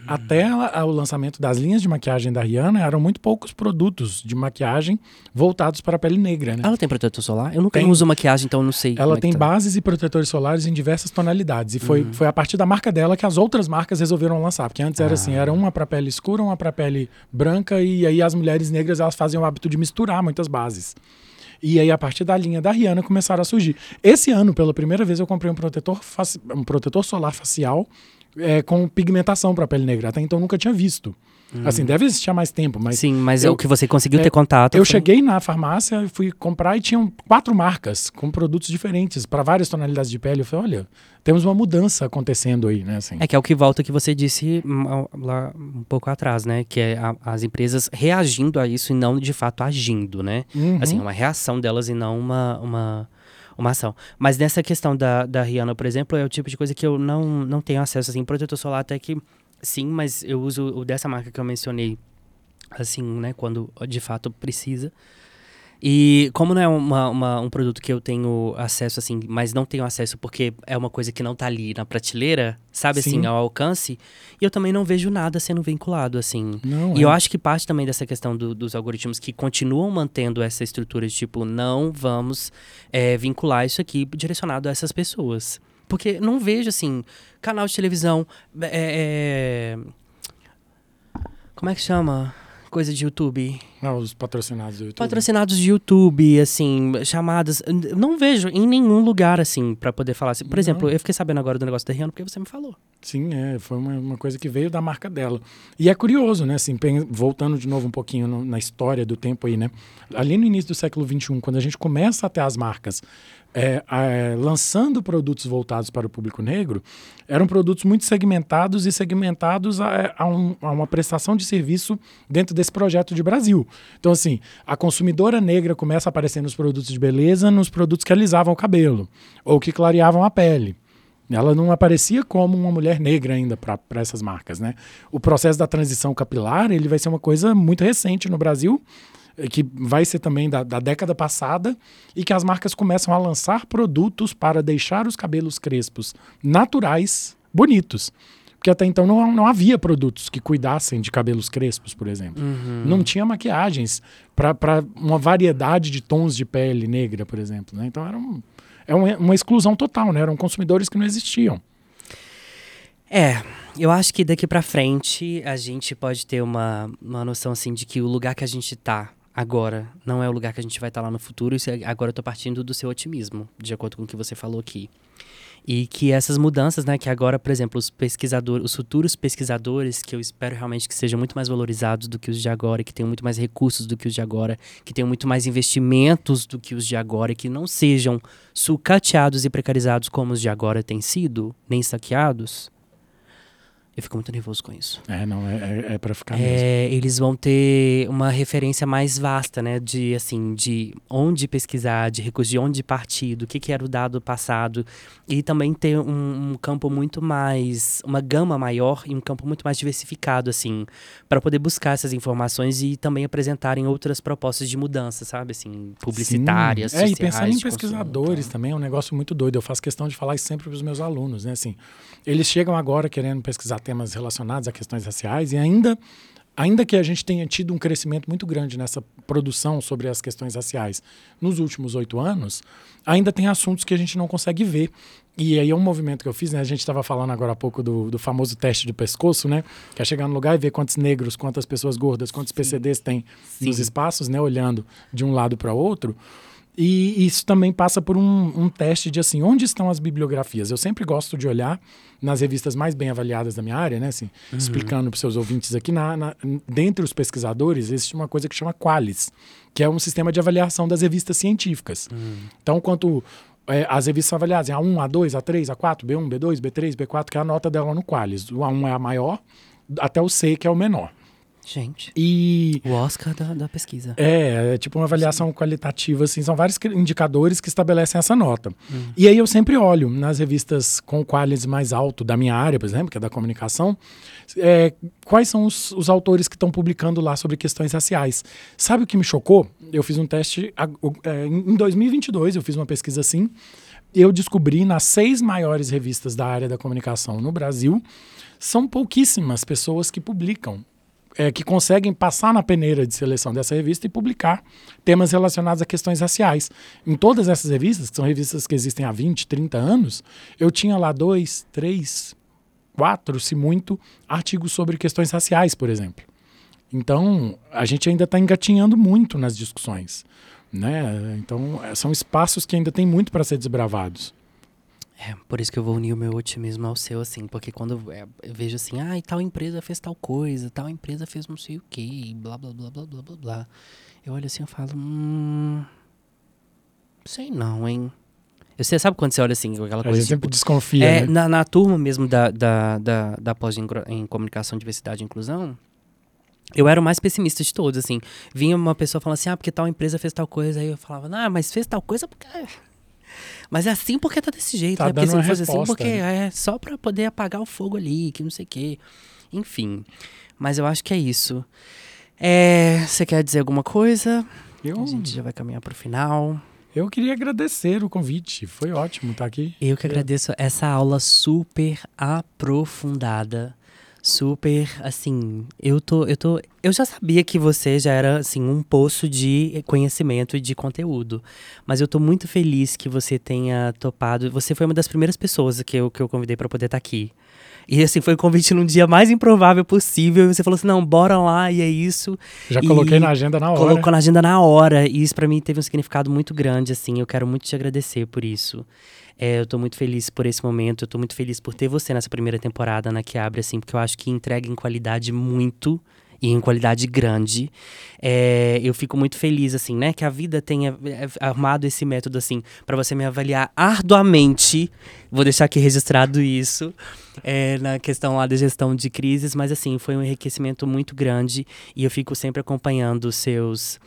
Até o lançamento das linhas de maquiagem da Rihanna, eram muito poucos produtos de maquiagem voltados para a pele negra, né? Ela tem protetor solar? Eu nunca tem. uso maquiagem, então não sei. Ela é tem tá. bases e protetores solares em diversas tonalidades. E foi, uhum. foi a partir da marca dela que as outras marcas resolveram lançar. Porque antes ah. era assim, era uma para pele escura, uma para pele branca, e aí as mulheres negras elas fazem o hábito de misturar muitas bases. E aí, a partir da linha da Rihanna, começaram a surgir. Esse ano, pela primeira vez, eu comprei um protetor, um protetor solar facial é, com pigmentação para pele negra. Até então nunca tinha visto. Hum. Assim, deve existir há mais tempo, mas. Sim, mas é eu, o que você conseguiu é, ter contato. Eu cheguei na farmácia, fui comprar e tinham quatro marcas com produtos diferentes para várias tonalidades de pele. Eu falei, olha, temos uma mudança acontecendo aí, né? Assim. É que é o que volta que você disse hum, lá um pouco atrás, né? Que é a, as empresas reagindo a isso e não de fato agindo, né? Uhum. Assim, uma reação delas e não uma, uma uma ação. Mas nessa questão da, da Rihanna, por exemplo, é o tipo de coisa que eu não, não tenho acesso, assim, protetor solar até que sim, mas eu uso o dessa marca que eu mencionei, assim, né, quando de fato precisa. E como não é uma, uma, um produto que eu tenho acesso, assim, mas não tenho acesso porque é uma coisa que não tá ali na prateleira, sabe, assim, Sim. assim, ao alcance, e eu também não vejo nada sendo vinculado, assim. Não, e é. eu acho que parte também dessa questão do, dos algoritmos que continuam mantendo essa estrutura de tipo, não vamos é, vincular isso aqui direcionado a essas pessoas. Porque não vejo, assim, canal de televisão. É, é... Como é que chama? coisa de YouTube. Ah, os patrocinados do YouTube. Patrocinados de YouTube, assim, chamadas. Não vejo em nenhum lugar, assim, para poder falar. Assim. Por não. exemplo, eu fiquei sabendo agora do negócio da Rihanna porque você me falou. Sim, é. Foi uma, uma coisa que veio da marca dela. E é curioso, né? Assim, voltando de novo um pouquinho no, na história do tempo aí, né? Ali no início do século XXI, quando a gente começa a ter as marcas é, é, lançando produtos voltados para o público negro, eram produtos muito segmentados e segmentados a, a, um, a, uma prestação de serviço dentro desse projeto de Brasil. Então, assim, a consumidora negra começa a aparecer nos produtos de beleza, nos produtos que alisavam o cabelo ou que clareavam a pele. Ela não aparecia como uma mulher negra ainda para essas marcas, né? O processo da transição capilar ele vai ser uma coisa muito recente no Brasil que vai ser também da, da, década passada, e que as marcas começam a lançar produtos para deixar os cabelos crespos naturais, bonitos. Porque até então não, não havia produtos que cuidassem de cabelos crespos, por exemplo. Uhum. Não tinha maquiagens para uma variedade de tons de pele negra, por exemplo. Né? Então era um, é uma, uma exclusão total, né? eram consumidores que não existiam. É, eu acho que daqui para frente a gente pode ter uma, uma noção assim de que o lugar que a gente tá agora não é o lugar que a gente vai estar tá lá no futuro. Isso é, agora eu estou partindo do seu otimismo, de acordo com o que você falou aqui. E que essas mudanças, né, que agora, por exemplo, os pesquisadores, os futuros pesquisadores, que eu espero realmente que sejam muito mais valorizados do que os de agora, que tenham muito mais recursos do que os de agora, que tenham muito mais investimentos do que os de agora, que não sejam sucateados e precarizados como os de agora têm sido, nem saqueados, eu fico muito nervoso com isso. É, não, é, é, é para ficar é, mesmo. Eles vão ter uma referência mais vasta, né? De, assim, de onde pesquisar, de recursos, de onde partir, do que, que era o dado passado. E também ter um, um, campo muito mais, uma gama maior e um campo muito mais diversificado, assim, para poder buscar essas informações e também apresentarem outras propostas de mudança, sabe? Assim, publicitárias, Sim. É, e pensar em pesquisadores consumo, também é um negócio muito doido. Eu faço questão de falar isso sempre para os meus alunos, né? Assim, eles chegam agora querendo pesquisar temas relacionados a questões raciais e ainda ainda que a gente tenha tido um crescimento muito grande nessa produção sobre as questões raciais nos últimos oito anos, ainda tem assuntos que a gente não consegue ver. E aí é um movimento que eu fiz, né? A gente estava falando agora há pouco do, do famoso teste de pescoço, né? Que é chegar no lugar e ver quantos negros, quantas pessoas gordas, quantos Sim. PCDs tem Sim. nos espaços, né? Olhando de um lado para outro. E isso também passa por um, um, teste de assim, onde estão as bibliografias? Eu sempre gosto de olhar nas revistas mais bem avaliadas da minha área, né? Assim, uhum. explicando para os seus ouvintes aqui, na, na, dentre os pesquisadores, existe uma coisa que chama Qualis, que é um sistema de avaliação das revistas científicas. Uhum. Então, quanto é, as revistas são avaliadas em A1, A2, A3, A4, B1, B2, B3, B4, que é a nota dela no Qualis. O A1 é a maior, até o C, que é o menor. Gente. E o Oscar da, da pesquisa. É, é tipo uma avaliação Sim. qualitativa, assim, são vários indicadores que estabelecem essa nota. Hum. E aí eu sempre olho nas revistas com qualidade mais alto da minha área, por exemplo, que é da comunicação, é, quais são os, os autores que estão publicando lá sobre questões raciais. Sabe o que me chocou? Eu fiz um teste é, em 2022, eu fiz uma pesquisa assim, eu descobri nas seis maiores revistas da área da comunicação no Brasil, são pouquíssimas pessoas que publicam é, que conseguem passar na peneira de seleção dessa revista e publicar temas relacionados a questões raciais. Em todas essas revistas, que são revistas que existem há 20, 30 anos, eu tinha lá dois, três, quatro, se muito, artigos sobre questões raciais, por exemplo. Então, a gente ainda está engatinhando muito nas discussões. Né? Então, são espaços que ainda tem muito para ser desbravados. É, por isso que eu vou unir o meu otimismo ao seu, assim, porque quando eu, é, eu vejo assim, ah, tal empresa fez tal coisa, tal empresa fez não sei o que, blá, blá, blá, blá, blá, blá, blá. Eu olho assim e falo, hum. Sei não, hein? Você sabe quando você olha assim, aquela coisa. A gente tipo, sempre desconfia. É, né? na, na turma mesmo da, da, da, da pós em, em comunicação, diversidade e inclusão, eu era o mais pessimista de todos, assim. Vinha uma pessoa falando assim, ah, porque tal empresa fez tal coisa. Aí eu falava, ah, mas fez tal coisa porque mas é assim porque tá desse jeito, tá né? Porque se não fosse assim, porque né? é só para poder apagar o fogo ali, que não sei o quê. Enfim. Mas eu acho que é isso. É, você quer dizer alguma coisa? Eu... A gente já vai caminhar pro final. Eu queria agradecer o convite. Foi ótimo estar aqui. Eu que agradeço essa aula super aprofundada super, assim, eu tô, eu tô, eu já sabia que você já era assim um poço de conhecimento e de conteúdo, mas eu tô muito feliz que você tenha topado. Você foi uma das primeiras pessoas que eu, que eu convidei para poder estar tá aqui. E assim, foi um convite num dia mais improvável possível. E você falou assim: não, bora lá, e é isso. Já e coloquei na agenda na hora. Colocou na agenda na hora. E isso para mim teve um significado muito grande, assim. Eu quero muito te agradecer por isso. É, eu tô muito feliz por esse momento, eu tô muito feliz por ter você nessa primeira temporada na que abre, assim, porque eu acho que entrega em qualidade muito e em qualidade grande. É, eu fico muito feliz, assim, né? Que a vida tenha é, armado esse método, assim, para você me avaliar arduamente. Vou deixar aqui registrado isso, é, na questão lá da gestão de crises, mas, assim, foi um enriquecimento muito grande e eu fico sempre acompanhando os seus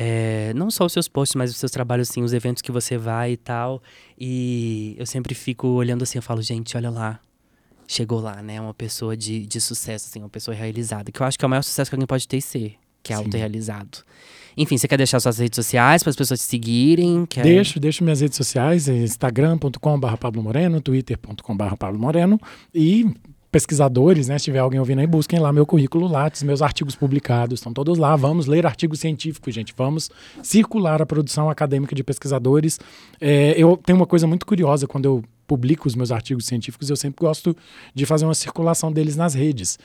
é, não só os seus posts, mas os seus trabalhos, assim, os eventos que você vai e tal. E eu sempre fico olhando assim, eu falo, gente, olha lá. Chegou lá, né? Uma pessoa de, de sucesso, assim, uma pessoa realizada. Que eu acho que é o maior sucesso que alguém pode ter e ser, que é autorrealizado. Enfim, você quer deixar suas redes sociais para as pessoas te seguirem? Quer... Deixo, deixo minhas redes sociais, é instagram.com.br Pablo Moreno, twitter.com.br Pablo Moreno e pesquisadores, né? Se tiver alguém ouvindo aí, busquem lá meu currículo Lattes, meus artigos publicados, estão todos lá. Vamos ler artigos científicos, gente. Vamos circular a produção acadêmica de pesquisadores. É, eu tenho uma coisa muito curiosa quando eu publico os meus artigos científicos, eu sempre gosto de fazer uma circulação deles nas redes.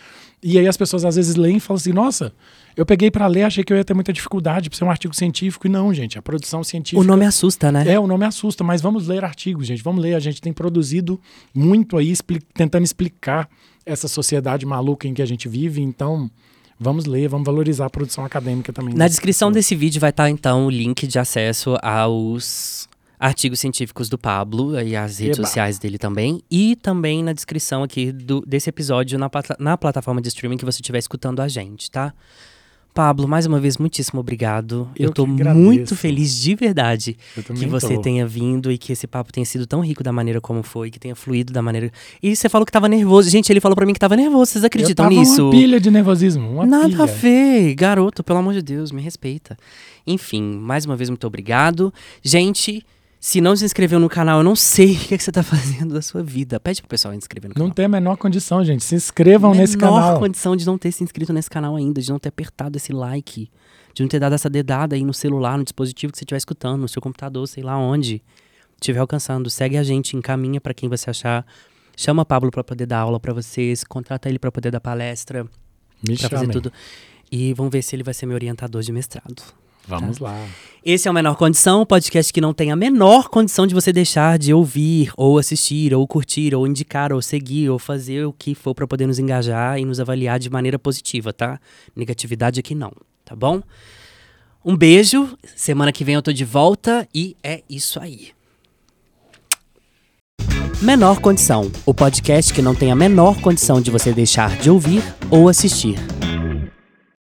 E aí as pessoas às vezes leem e falam assim: nossa, eu peguei para ler, achei que eu ia ter muita dificuldade para ser um artigo científico. E não, gente, a produção científica. O nome assusta, né? É, o nome assusta, mas vamos ler artigos, gente, vamos ler. A gente tem produzido muito aí, expli tentando explicar essa sociedade maluca em que a gente vive, então. Vamos ler, vamos valorizar a produção acadêmica também. Na descrição desse vídeo vai estar, então, o link de acesso aos artigos científicos do Pablo e as redes Eba. sociais dele também. E também na descrição aqui do, desse episódio na, na plataforma de streaming que você estiver escutando a gente, tá? Pablo, mais uma vez, muitíssimo obrigado. Eu, tô muito feliz de verdade que você tô. tenha vindo e que esse papo tenha sido tão rico da maneira como foi, que tenha fluído da maneira. E você falou que tava nervoso. Gente, ele falou para mim que tava nervoso. Vocês acreditam eu tava nisso? Uma pilha de nervosismo. Uma Nada pilha. a ver. Garoto, pelo amor de Deus, me respeita. Enfim, mais uma vez, muito obrigado. Gente. Se não se inscreveu no canal, eu não sei o que, é que você está fazendo da sua vida. Pede pro pessoal se inscrever no canal. Não tem a menor condição, gente. Se inscrevam menor nesse canal. menor condição de não ter se inscrito nesse canal ainda, de não ter apertado esse like, de não ter dado essa dedada aí no celular, no dispositivo que você estiver escutando, no seu computador, sei lá onde estiver alcançando. Segue a gente, encaminha para quem você achar. Chama Pablo para poder dar aula para vocês, contrata ele para poder dar palestra, para fazer tudo. E vamos ver se ele vai ser meu orientador de mestrado. Vamos tá? lá. Esse é o Menor Condição, um podcast que não tem a menor condição de você deixar de ouvir, ou assistir, ou curtir, ou indicar, ou seguir, ou fazer o que for para poder nos engajar e nos avaliar de maneira positiva, tá? Negatividade aqui não, tá bom? Um beijo, semana que vem eu tô de volta e é isso aí. Menor Condição, o podcast que não tem a menor condição de você deixar de ouvir ou assistir.